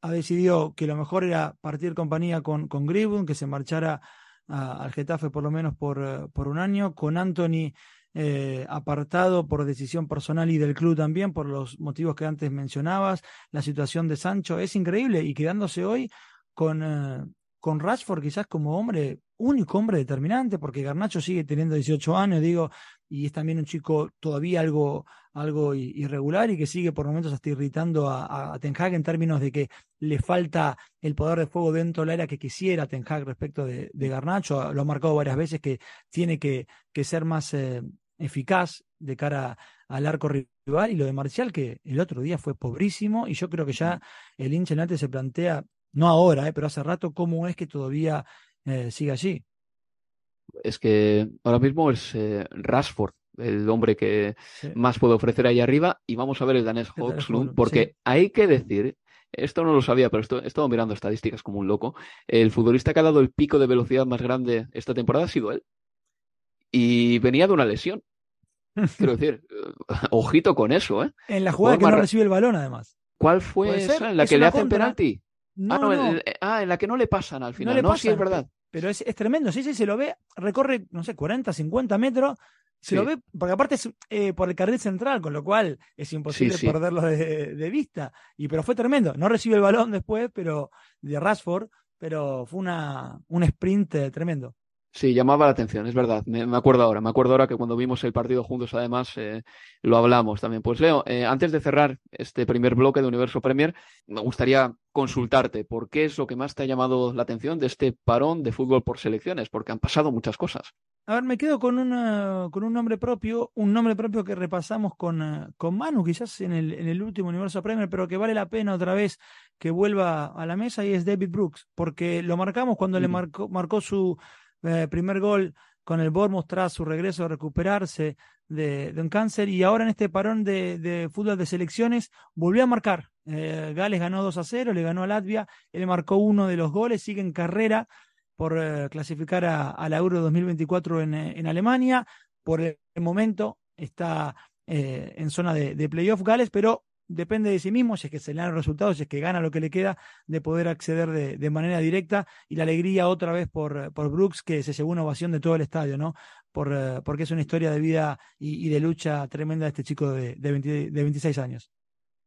ha decidido que lo mejor era partir compañía con, con Greenwood, que se marchara al Getafe por lo menos por, eh, por un año, con Anthony eh, apartado por decisión personal y del club también, por los motivos que antes mencionabas, la situación de Sancho es increíble y quedándose hoy con, eh, con Rashford quizás como hombre, único hombre determinante, porque Garnacho sigue teniendo 18 años, digo, y es también un chico todavía algo, algo irregular y que sigue por momentos hasta irritando a, a, Ten Hag en términos de que le falta el poder de fuego dentro la era que quisiera Ten Hag respecto de, de Garnacho. Lo ha marcado varias veces que tiene que, que ser más eh, eficaz de cara al arco rival y lo de Marcial que el otro día fue pobrísimo y yo creo que ya el hincha en se plantea, no ahora, eh, pero hace rato, cómo es que todavía eh, sigue allí. Es que ahora mismo es eh, Rashford el hombre que más puede ofrecer ahí arriba y vamos a ver el danés Hoxlund porque hay que decir esto no lo sabía, pero esto, he estado mirando estadísticas como un loco. El futbolista que ha dado el pico de velocidad más grande esta temporada ha sido él. Y venía de una lesión. Quiero [laughs] decir, ojito con eso, ¿eh? En la jugada que no recibe el balón, además. ¿Cuál fue esa? ¿En la que le hacen penalti? ah, no, En, ah, en la que no le pasan al final. No, sí, es verdad. Pero es, es, tremendo. Sí, sí, se lo ve, recorre, no sé, 40, 50 metros. Se lo ve, porque aparte es eh, por el carril central, con lo cual es imposible perderlo de, de, vista. Y pero fue tremendo. No recibe el balón después, pero de Rashford, pero fue una, un sprint eh, tremendo. Sí, llamaba la atención, es verdad. Me, acuerdo ahora, me acuerdo ahora que cuando vimos el partido juntos, además, eh, lo hablamos también. Pues Leo, eh, antes de cerrar este primer bloque de Universo Premier, me gustaría consultarte por qué es lo que más te ha llamado la atención de este parón de fútbol por selecciones, porque han pasado muchas cosas. A ver, me quedo con, una, con un nombre propio, un nombre propio que repasamos con, eh, con Manu, quizás en el, en el último Universo Premier, pero que vale la pena otra vez que vuelva a la mesa y es David Brooks, porque lo marcamos cuando le marcó, marcó su eh, primer gol con el Bournemouth tras su regreso a recuperarse de, un cáncer y ahora en este parón de, fútbol de selecciones volvió a marcar. Eh, Gales ganó 2 a 0, le ganó a Latvia, él marcó uno de los goles, sigue en carrera por eh, clasificar a, la Euro 2024 en, en, Alemania. Por el momento está en zona de, de playoff Gales, pero depende de sí mismo, si es que se le dan resultados, si es que gana lo que le queda, de poder acceder de, manera directa. Y la alegría otra vez por, por Brooks, que se llevó una ovación de todo el estadio, ¿no? Por, eh, porque es una historia de vida y, de lucha tremenda de este chico de, de, 26 años.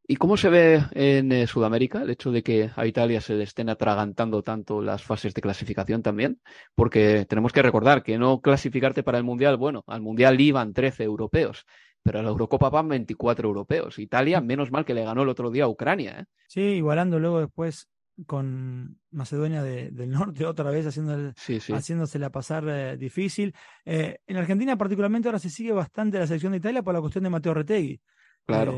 ¿Y cómo se ve en eh, Sudamérica el hecho de que a Italia se le estén atragantando tanto las fases de clasificación también? Porque tenemos que recordar que no clasificarte para el Mundial, bueno, al Mundial iban 13 europeos pero a la Eurocopa van 24 europeos. Italia, mm. menos mal que le ganó el otro día a Ucrania. ¿eh? Sí, igualando luego después con Macedonia del Norte [laughs] otra vez haciendo haciéndosela pasar eh, difícil. Eh, en Argentina particularmente ahora se sigue bastante la selección de Italia por la cuestión de Mateo Retegui. Claro.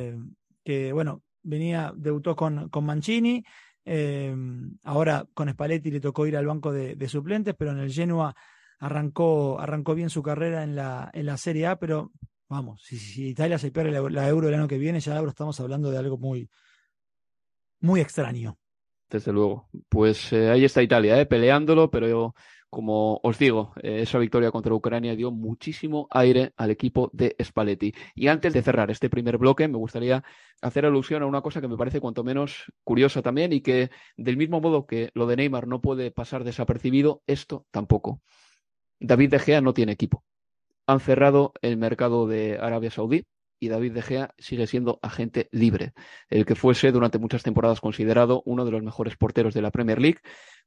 que bueno, venía, debutó con, con Mancini, ahora con Spalletti le tocó ir al banco de, de, suplentes, pero en el Genoa arrancó, arrancó bien su carrera en la, en la Serie A, pero Vamos, si, Italia se pierde la, euro el año que viene, ya estamos hablando de algo muy, muy extraño. Desde luego. Pues eh, ahí está Italia, eh, peleándolo, pero como os digo, eh, esa victoria contra Ucrania dio muchísimo aire al equipo de Spalletti. Y antes de cerrar este primer bloque, me gustaría hacer alusión a una cosa que me parece cuanto menos curiosa también y que del mismo modo que lo de Neymar no puede pasar desapercibido, esto tampoco. David De Gea no tiene equipo han cerrado el mercado de Arabia Saudí y David De Gea sigue siendo agente libre, el que fuese durante muchas temporadas considerado uno de los mejores porteros de la Premier League,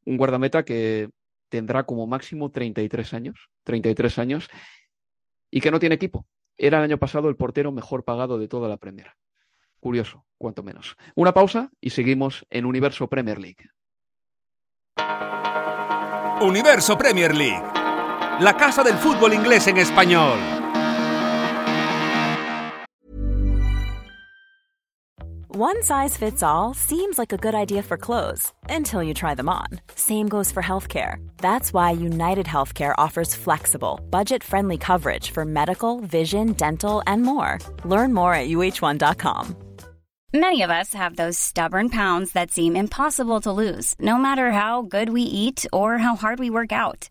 un guardameta que tendrá como máximo 33 años, 33 años y que no tiene equipo. Era el año pasado el portero mejor pagado de toda la Premier. Curioso, cuanto menos. Una pausa y seguimos en Universo Premier League. Universo Premier League la casa del fútbol inglés en español. One size fits all seems like a good idea for clothes until you try them on. Same goes for healthcare. That's why United Healthcare offers flexible, budget friendly coverage for medical, vision, dental, and more. Learn more at uh1.com. Many of us have those stubborn pounds that seem impossible to lose, no matter how good we eat or how hard we work out.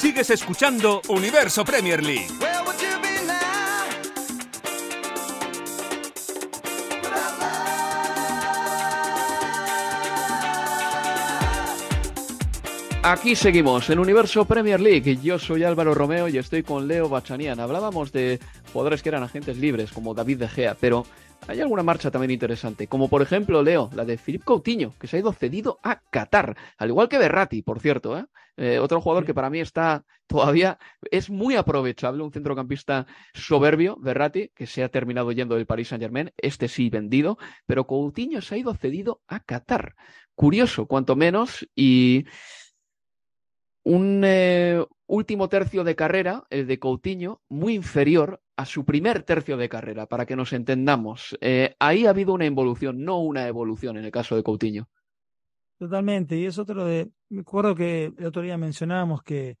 Sigues escuchando Universo Premier League. Aquí seguimos en Universo Premier League. Yo soy Álvaro Romeo y estoy con Leo Bachanian. Hablábamos de jugadores que eran agentes libres, como David De Gea, pero hay alguna marcha también interesante, como por ejemplo, Leo, la de Philippe Coutinho, que se ha ido cedido a Qatar, al igual que Berratti, por cierto. ¿eh? Eh, otro jugador que para mí está todavía, es muy aprovechable, un centrocampista soberbio, Berratti, que se ha terminado yendo del Paris Saint Germain, este sí vendido, pero Coutinho se ha ido cedido a Qatar. Curioso, cuanto menos, y un eh, último tercio de carrera, el de Coutinho, muy inferior a su primer tercio de carrera, para que nos entendamos. Eh, ahí ha habido una involución, no una evolución en el caso de Coutinho. Totalmente, y es otro de, me acuerdo que el otro día mencionábamos que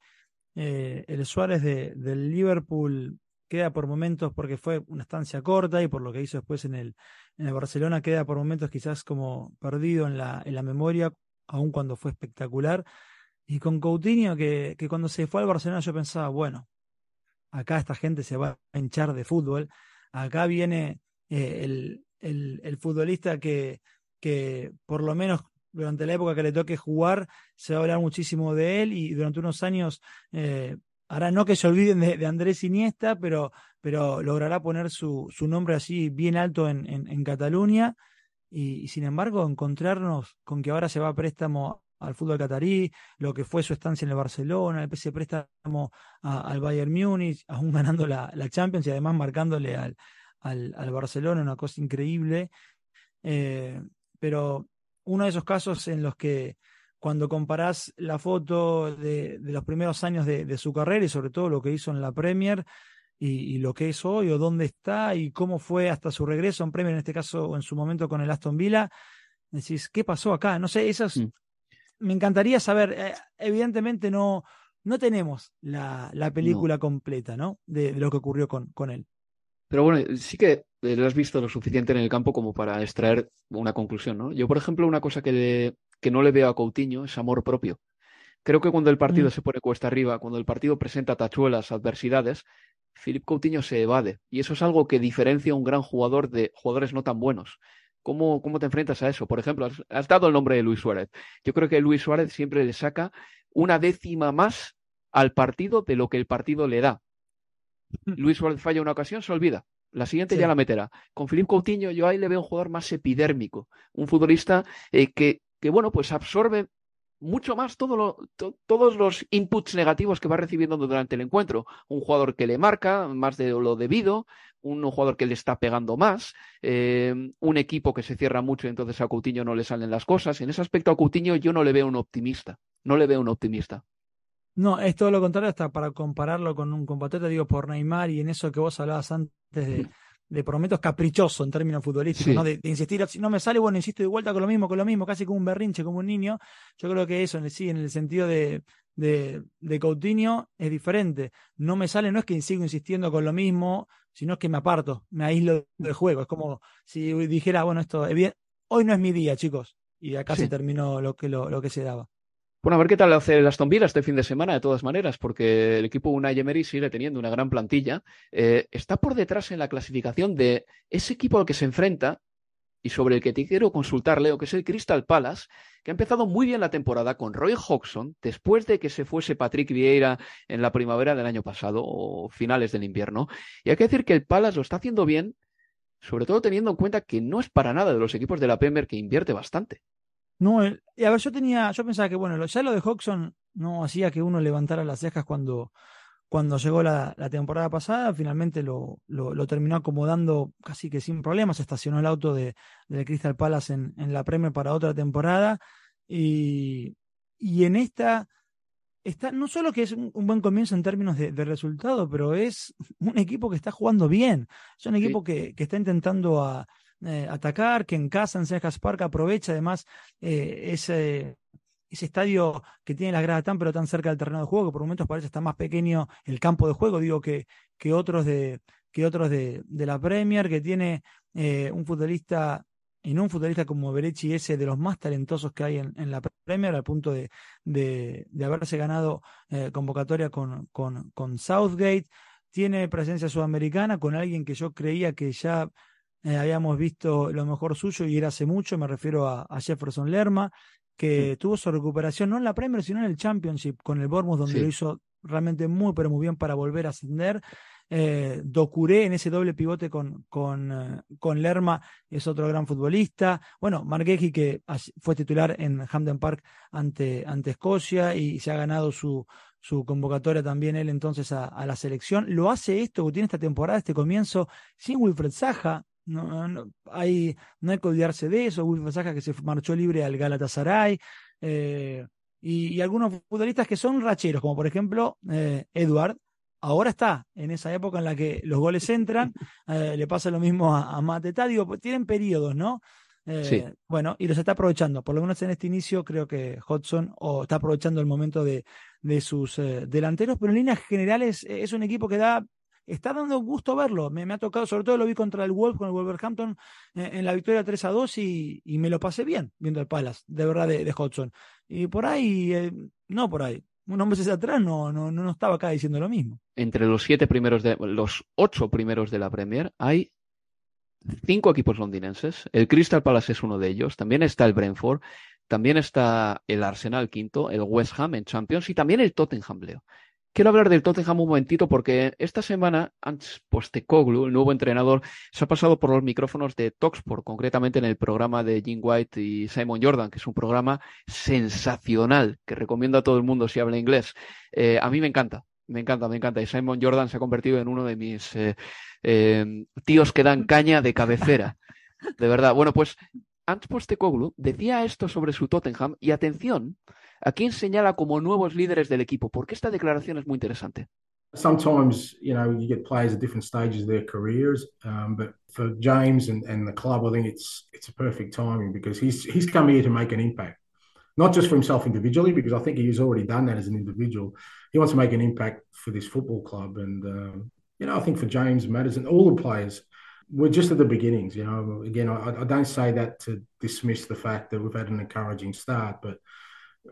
eh, el Suárez de, del Liverpool queda por momentos porque fue una estancia corta y por lo que hizo después en el, en el Barcelona queda por momentos quizás como perdido en la, en la memoria, aun cuando fue espectacular. Y con Coutinho, que, que cuando se fue al Barcelona yo pensaba, bueno, acá esta gente se va a hinchar de fútbol, acá viene eh, el, el, el futbolista que, que por lo menos durante la época que le toque jugar, se va a hablar muchísimo de él y durante unos años eh, hará no que se olviden de, Andrés Iniesta, pero, pero logrará poner su, su nombre así bien alto en, en, en Cataluña. Y, y, sin embargo, encontrarnos con que ahora se va a préstamo al fútbol catarí, lo que fue su estancia en el Barcelona, ese préstamo a, al Bayern Múnich, aún [laughs] ganando la, la, Champions y además marcándole al, al, al Barcelona, una cosa increíble. Eh, pero uno de esos casos en los que cuando comparás la foto de, de los primeros años de, de, su carrera y sobre todo lo que hizo en la Premier y, lo que es hoy o dónde está y cómo fue hasta su regreso en Premier, en este caso en su momento con el Aston Villa, decís, ¿qué pasó acá? No sé, esas... Mm. Me encantaría saber, eh, evidentemente no, no tenemos la, la película no. completa, ¿no? De, de, lo que ocurrió con, con él. Pero bueno, sí que lo has visto lo suficiente en el campo como para extraer una conclusión, ¿no? Yo, por ejemplo, una cosa que, le, que no le veo a Coutinho es amor propio. Creo que cuando el partido mm. se pone cuesta arriba, cuando el partido presenta tachuelas, adversidades, Philip Coutinho se evade. Y eso es algo que diferencia a un gran jugador de jugadores no tan buenos. ¿Cómo, ¿Cómo te enfrentas a eso? Por ejemplo, has, has dado el nombre de Luis Suárez. Yo creo que Luis Suárez siempre le saca una décima más al partido de lo que el partido le da. Luis Suárez falla una ocasión, se olvida. La siguiente sí. ya la meterá. Con Filipe Coutinho yo ahí le veo un jugador más epidérmico, un futbolista eh, que, que, bueno, pues absorbe mucho más todo lo, to, todos los inputs negativos que va recibiendo durante el encuentro. Un jugador que le marca más de lo debido, un jugador que le está pegando más, eh, un equipo que se cierra mucho y entonces a Coutinho no le salen las cosas. En ese aspecto a Coutinho yo no le veo un optimista, no le veo un optimista. No, es todo lo contrario, hasta para compararlo con un compatriota, digo, por Neymar y en eso que vos hablabas antes de, [laughs] de por momentos caprichoso en términos futbolísticos, sí. ¿no? De, de, insistir, si no me sale, bueno, insisto de vuelta con lo mismo, con lo mismo, casi como un berrinche, como un niño. Yo creo que eso, sí, en el sentido de, de, de Coutinho es diferente. No me sale, no es que sigo insistiendo con lo mismo, sino es que me aparto, me aíslo del juego. Es como si dijera, bueno, esto, bien, hoy no es mi día, chicos. Y acá sí. se terminó lo que, lo, lo que se daba. Bueno, a ver qué tal hace el Aston este fin de semana, de todas maneras, porque el equipo Unai Emery sigue teniendo una gran plantilla. Eh, está por detrás en la clasificación de ese equipo al que se enfrenta, y sobre el que te quiero consultar, Leo, que es el Crystal Palace, que ha empezado muy bien la temporada con Roy Hodgson, después de que se fuese Patrick Vieira en la primavera del año pasado o finales del invierno. Y hay que decir que el Palace lo está haciendo bien, sobre todo teniendo en cuenta que no es para nada de los equipos de la Premier que invierte bastante. No, y a ver, yo tenía, yo pensaba que, bueno, ya lo de Hodgson no hacía que uno levantara las cejas cuando, cuando llegó la, temporada pasada, finalmente lo, lo, terminó acomodando casi que sin problemas. Estacionó el auto de, de Crystal Palace en, en, la Premier para otra temporada. Y, y en esta, está, no solo que es un, buen comienzo en términos de, resultado, pero es [laughs] un equipo que está jugando bien. Es un equipo que, que, está intentando a, eh, atacar, que en casa, en Sergio Park, aprovecha además eh, ese ese estadio que tiene la grada tan pero tan cerca del terreno de juego, que por momentos parece estar más pequeño el campo de juego, digo que, que otros de que otros de, de la Premier, que tiene eh, un futbolista, en un futbolista como Berechi, ese de los más talentosos que hay en, en la Premier, al punto de, de, de haberse ganado convocatoria con, con, con, Southgate, tiene presencia sudamericana con alguien que yo creía que ya eh, habíamos visto lo mejor suyo y era hace mucho, me refiero a, a Jefferson Lerma, que tuvo su recuperación no en la Premier, sino en el Championship con el Bournemouth, donde lo hizo realmente muy, pero muy bien para volver a ascender. Eh, Docuré en ese doble pivote con, con, eh, con, Lerma es otro gran futbolista. Bueno, Margueji que fue titular en Hampden Park ante, ante Escocia y se ha ganado su, su convocatoria también él entonces a, a, la selección. Lo hace esto que tiene esta temporada, este comienzo, sin Wilfred Saja, no, no, hay, no hay que olvidarse de eso. Wilfred que se marchó libre al Galatasaray. Eh, y, algunos futbolistas que son racheros, como por ejemplo eh, Edward. Ahora está en esa época en la que los goles entran. [laughs] Eh, le pasa lo mismo a, a Mateta. Digo, tienen periodos, ¿no? Eh, bueno, y los está aprovechando. Por lo menos en este inicio creo que Hodgson o está aprovechando el momento de, de sus delanteros, pero en líneas generales es un equipo que da está dando gusto verlo. Me, ha tocado, sobre todo lo vi contra el Wolf, con el Wolverhampton eh, en la victoria 3 a 2 y, me lo pasé bien viendo el Palace, de verdad, de, de. Y por ahí, eh, no por ahí. Unos meses atrás no, no, no estaba acá diciendo lo mismo. Entre los siete primeros de, los ocho primeros de la Premier hay cinco equipos londinenses. El Crystal Palace es uno de ellos. También está el Brentford. También está el Arsenal quinto, el West Ham en Champions y también el Tottenham, Leo. Quiero hablar del Tottenham un momentito porque esta semana Ants Postecoglou, el nuevo entrenador, se ha pasado por los micrófonos de Talksport, concretamente en el programa de Jim White y Simon Jordan, que es un programa sensacional que recomiendo a todo el mundo si habla inglés. Eh, a mí me encanta, me encanta, me encanta. Y Simon Jordan se ha convertido en uno de mis eh, eh, tíos que dan caña de cabecera. De verdad. Bueno, pues Ants Postecoglou decía esto sobre su Tottenham y atención, ¿A quién señala como nuevos líderes del equipo? Porque esta declaración es muy interesante. Sometimes, you know, you get players at different stages of their careers, um, but for James and, and the club, I think it's it's a perfect timing because he's he's come here to make an impact, not just for himself individually, because I think he's already done that as an individual. He wants to make an impact for this football club, and um, you know, I think for James Matters and all the players, we're just at the beginnings. You know, again, I, I don't say that to dismiss the fact that we've had an encouraging start, but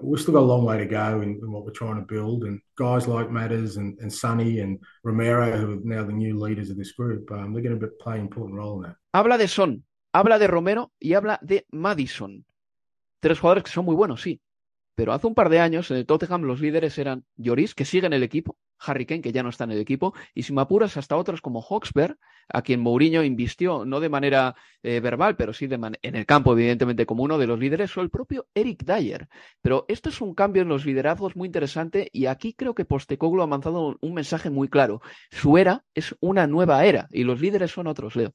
we've still got a long way to go in, in, what we're trying to build. And guys like Matters and, and Sonny and Romero, who are now the new leaders of this group, um, they're going to play an important role in that. Habla de Son, habla de Romero y habla de Madison. Tres jugadores que son muy buenos, sí. Pero hace un par de años en el Tottenham los líderes eran Lloris, que sigue en el equipo, Harry Kane, que ya no está en el equipo, y si me apuras hasta otros como Hawksberg, a quien Mourinho invistió, no de manera eh, verbal, pero sí de en el campo, evidentemente, como uno de los líderes, o el propio Eric Dyer. Pero esto es un cambio en los liderazgos muy interesante, y aquí creo que Postecoglou ha lanzado un mensaje muy claro. Su era es una nueva era, y los líderes son otros, Leo.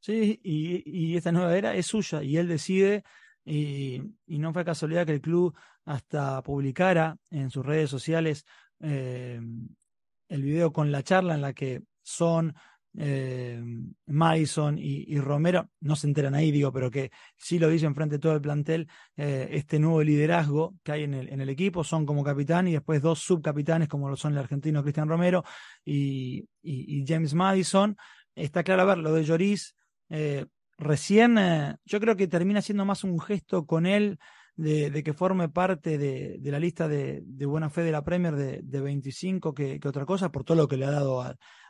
Sí, y, y esta nueva era es suya, y él decide y, y, no fue casualidad que el club hasta publicara en sus redes sociales eh, el video con la charla en la que son eh, Madison y, Romero, no se enteran ahí, digo, pero que sí lo dicen frente a todo el plantel, eh, este nuevo liderazgo que hay en el, en el, equipo, son como capitán y después dos subcapitanes como lo son el argentino Cristian Romero y, James Madison. Está claro, a ver, lo de Lloris, eh, recién yo creo que termina siendo más un gesto con él de, que forme parte de, la lista de, buena fe de la Premier de, de 25 que, otra cosa, por todo lo que le ha dado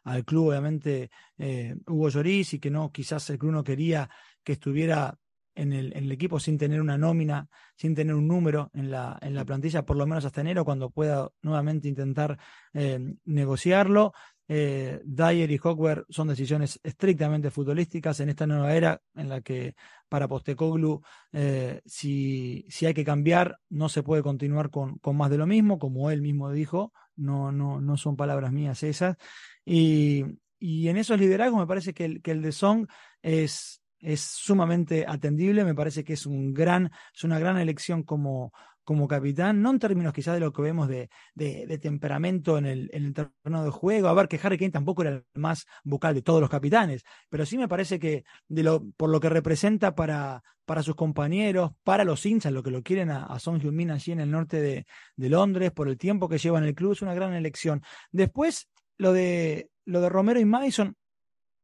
al club, obviamente, eh, Hugo Lloris, y que no, quizás el club no quería que estuviera en el, en el, equipo sin tener una nómina, sin tener un número en la, en la plantilla, por lo menos hasta enero, cuando pueda nuevamente intentar eh, negociarlo. Eh, Dyer y Hawkwer son decisiones estrictamente futbolísticas en esta nueva era en la que para Postecoglu, eh, si, si, hay que cambiar, no se puede continuar con, con, más de lo mismo, como él mismo dijo, no, no, no son palabras mías esas. Y, y en esos liderazgos me parece que el, que el de Song es, es sumamente atendible, me parece que es, un gran, es una gran elección como, como capitán, no en términos quizás de lo que vemos de, de, temperamento en el, en terreno de juego. A ver, que Harry Kane tampoco era el más vocal de todos los capitanes, pero sí me parece que de lo, por lo que representa para, para sus compañeros, para los hinchas, lo que lo quieren a, a Son Heung-min allí en el norte de, de, Londres, por el tiempo que lleva en el club, es una gran elección. Después, lo de, lo de Romero y Madison,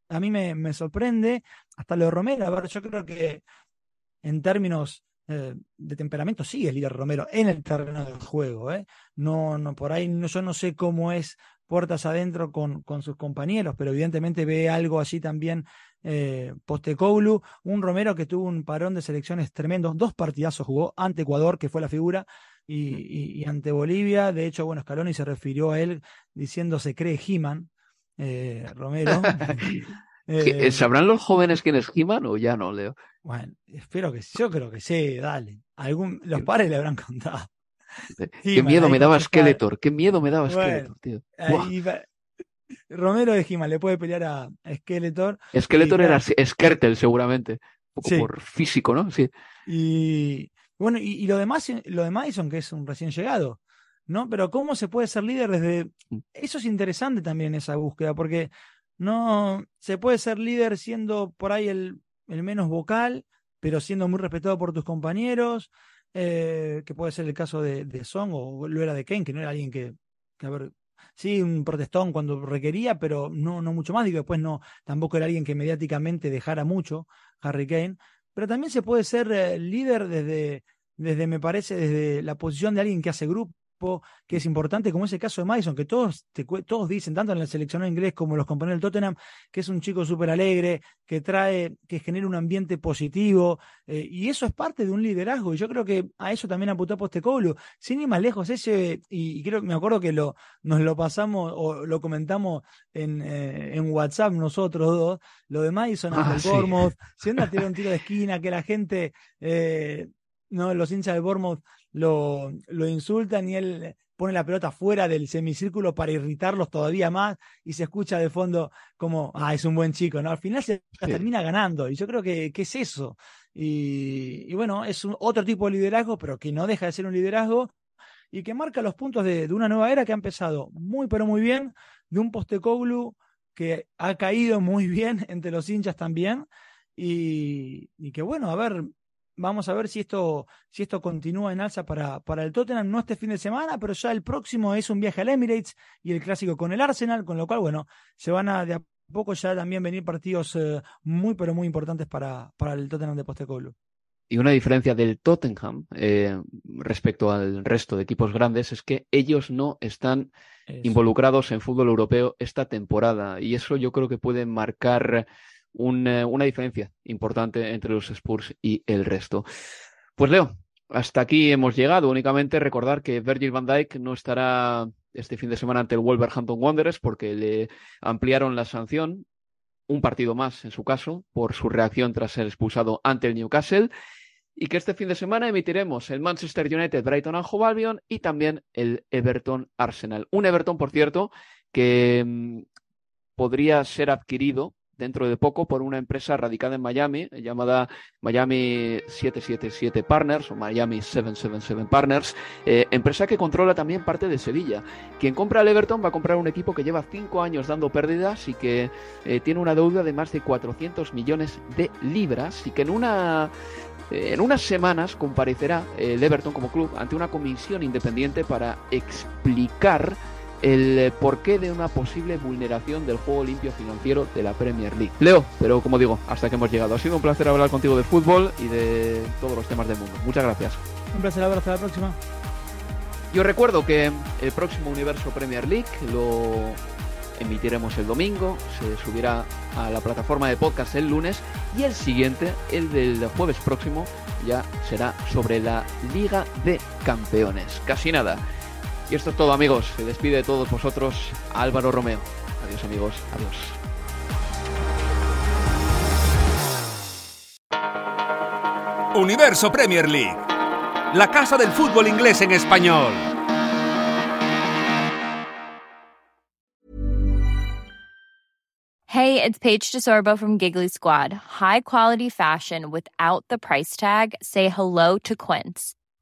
a mí me, me sorprende, hasta lo de Romero, a ver, yo creo que en términos eh, de temperamento sí es líder Romero en el terreno del juego. ¿eh? No, no, por ahí no, yo no sé cómo es puertas adentro con, con sus compañeros, pero evidentemente ve algo allí también eh, Postecoglou, un Romero que tuvo un parón de selecciones tremendos, dos partidazos jugó ante Ecuador, que fue la figura, y, y, ante Bolivia. De hecho, bueno, Scaloni se refirió a él diciendo se cree He-Man, eh, Romero. [laughs] Eh, ¿Sabrán los jóvenes quién es He-Man o ya no, Leo? Bueno, espero que yo creo que sí, dale. Algún, los padres le habrán contado. [laughs] Qué miedo me daba Skeletor, qué miedo me daba Skeletor, tío. Romero de He-Man le puede pelear a Skeletor. Skeletor era Skertel, seguramente. Un poco por físico, ¿no? Sí. Y bueno, y, lo, demás, lo de Madison, que es un recién llegado, ¿no? Pero ¿cómo se puede ser líder desde. Mm. Eso es interesante también, esa búsqueda, porque no se puede ser líder siendo por ahí el, el menos vocal, pero siendo muy respetado por tus compañeros, eh, que puede ser el caso de, de, Song o lo era de Kane, que no era alguien que, que a ver, sí, un protestón cuando requería, pero no, no mucho más, digo, después no, tampoco era alguien que mediáticamente dejara mucho, Harry Kane, pero también se puede ser eh, líder desde, desde, me parece, desde la posición de alguien que hace grupo, que es importante, como ese caso de Madison, que todos, te, todos dicen, tanto en el seleccionado inglés como los compañeros del Tottenham, que es un chico súper alegre, que trae, que genera un ambiente positivo, eh, y eso es parte de un liderazgo, y yo creo que a eso también apuntó Postecoglou, sin ir más lejos, ese, y, y, creo me acuerdo que lo, nos lo pasamos o lo comentamos en, eh, en WhatsApp nosotros dos, lo de Madison ah, ante el Bournemouth, siendo a tirar un tiro de esquina, que la gente, eh, no, los hinchas de Bournemouth lo, lo insultan y él pone la pelota fuera del semicírculo para irritarlos todavía más y se escucha de fondo como, ah, es un buen chico, ¿no? Al final se sí. termina ganando y yo creo que, que es eso. Y, y bueno, es un, otro tipo de liderazgo, pero que no deja de ser un liderazgo y que marca los puntos de, de una nueva era que ha empezado muy, pero muy bien, de un Postecoglu que ha caído muy bien [laughs] entre los hinchas también y, y que bueno, a ver, Vamos a ver si esto, si esto continúa en alza para, para el Tottenham, no este fin de semana, pero ya el próximo es un viaje al Emirates y el clásico con el Arsenal, con lo cual, bueno, se van a de a poco ya también venir partidos eh, muy, pero muy importantes para, para el Tottenham de Postecoglou. Y una diferencia del Tottenham eh, respecto al resto de equipos grandes es que ellos no están eso. involucrados en fútbol europeo esta temporada y eso yo creo que puede marcar un, eh, una diferencia importante entre los Spurs y el resto. Pues Leo, hasta aquí hemos llegado. Únicamente recordar que Virgil van Dijk no estará este fin de semana ante el Wolverhampton Wanderers porque le ampliaron la sanción un partido más en su caso por su reacción tras ser expulsado ante el Newcastle y que este fin de semana emitiremos el Manchester United Brighton and Hove Albion y también el Everton Arsenal. Un Everton, por cierto, que mmm, podría ser adquirido dentro de poco por una empresa radicada en Miami llamada Miami 777 Partners o Miami 777 Partners, eh, empresa que controla también parte de Sevilla. Quien compra el Everton va a comprar un equipo que lleva cinco años dando pérdidas y que eh, tiene una deuda de más de 400 millones de libras y que en una eh, en unas semanas comparecerá el Everton como club ante una comisión independiente para explicar el eh, porqué de una posible vulneración del juego limpio financiero de la Premier League. Leo, pero como digo, hasta que hemos llegado. Ha sido un placer hablar contigo de fútbol y de todos los temas del mundo. Muchas gracias. Un placer, abrazo, hasta la próxima. Yo recuerdo que el próximo Universo Premier League lo emitiremos el domingo, se subirá a la plataforma de podcast el lunes y el siguiente, el del jueves próximo, ya será sobre la Liga de Campeones. Casi nada. Y esto es todo amigos, se despide de todos vosotros Álvaro Romeo. Adiós amigos, adiós. Universo Premier League, la casa del fútbol inglés en español. Hey, it's Paige DeSorbo from Giggly Squad. High quality fashion without the price tag. Say hello to Quince.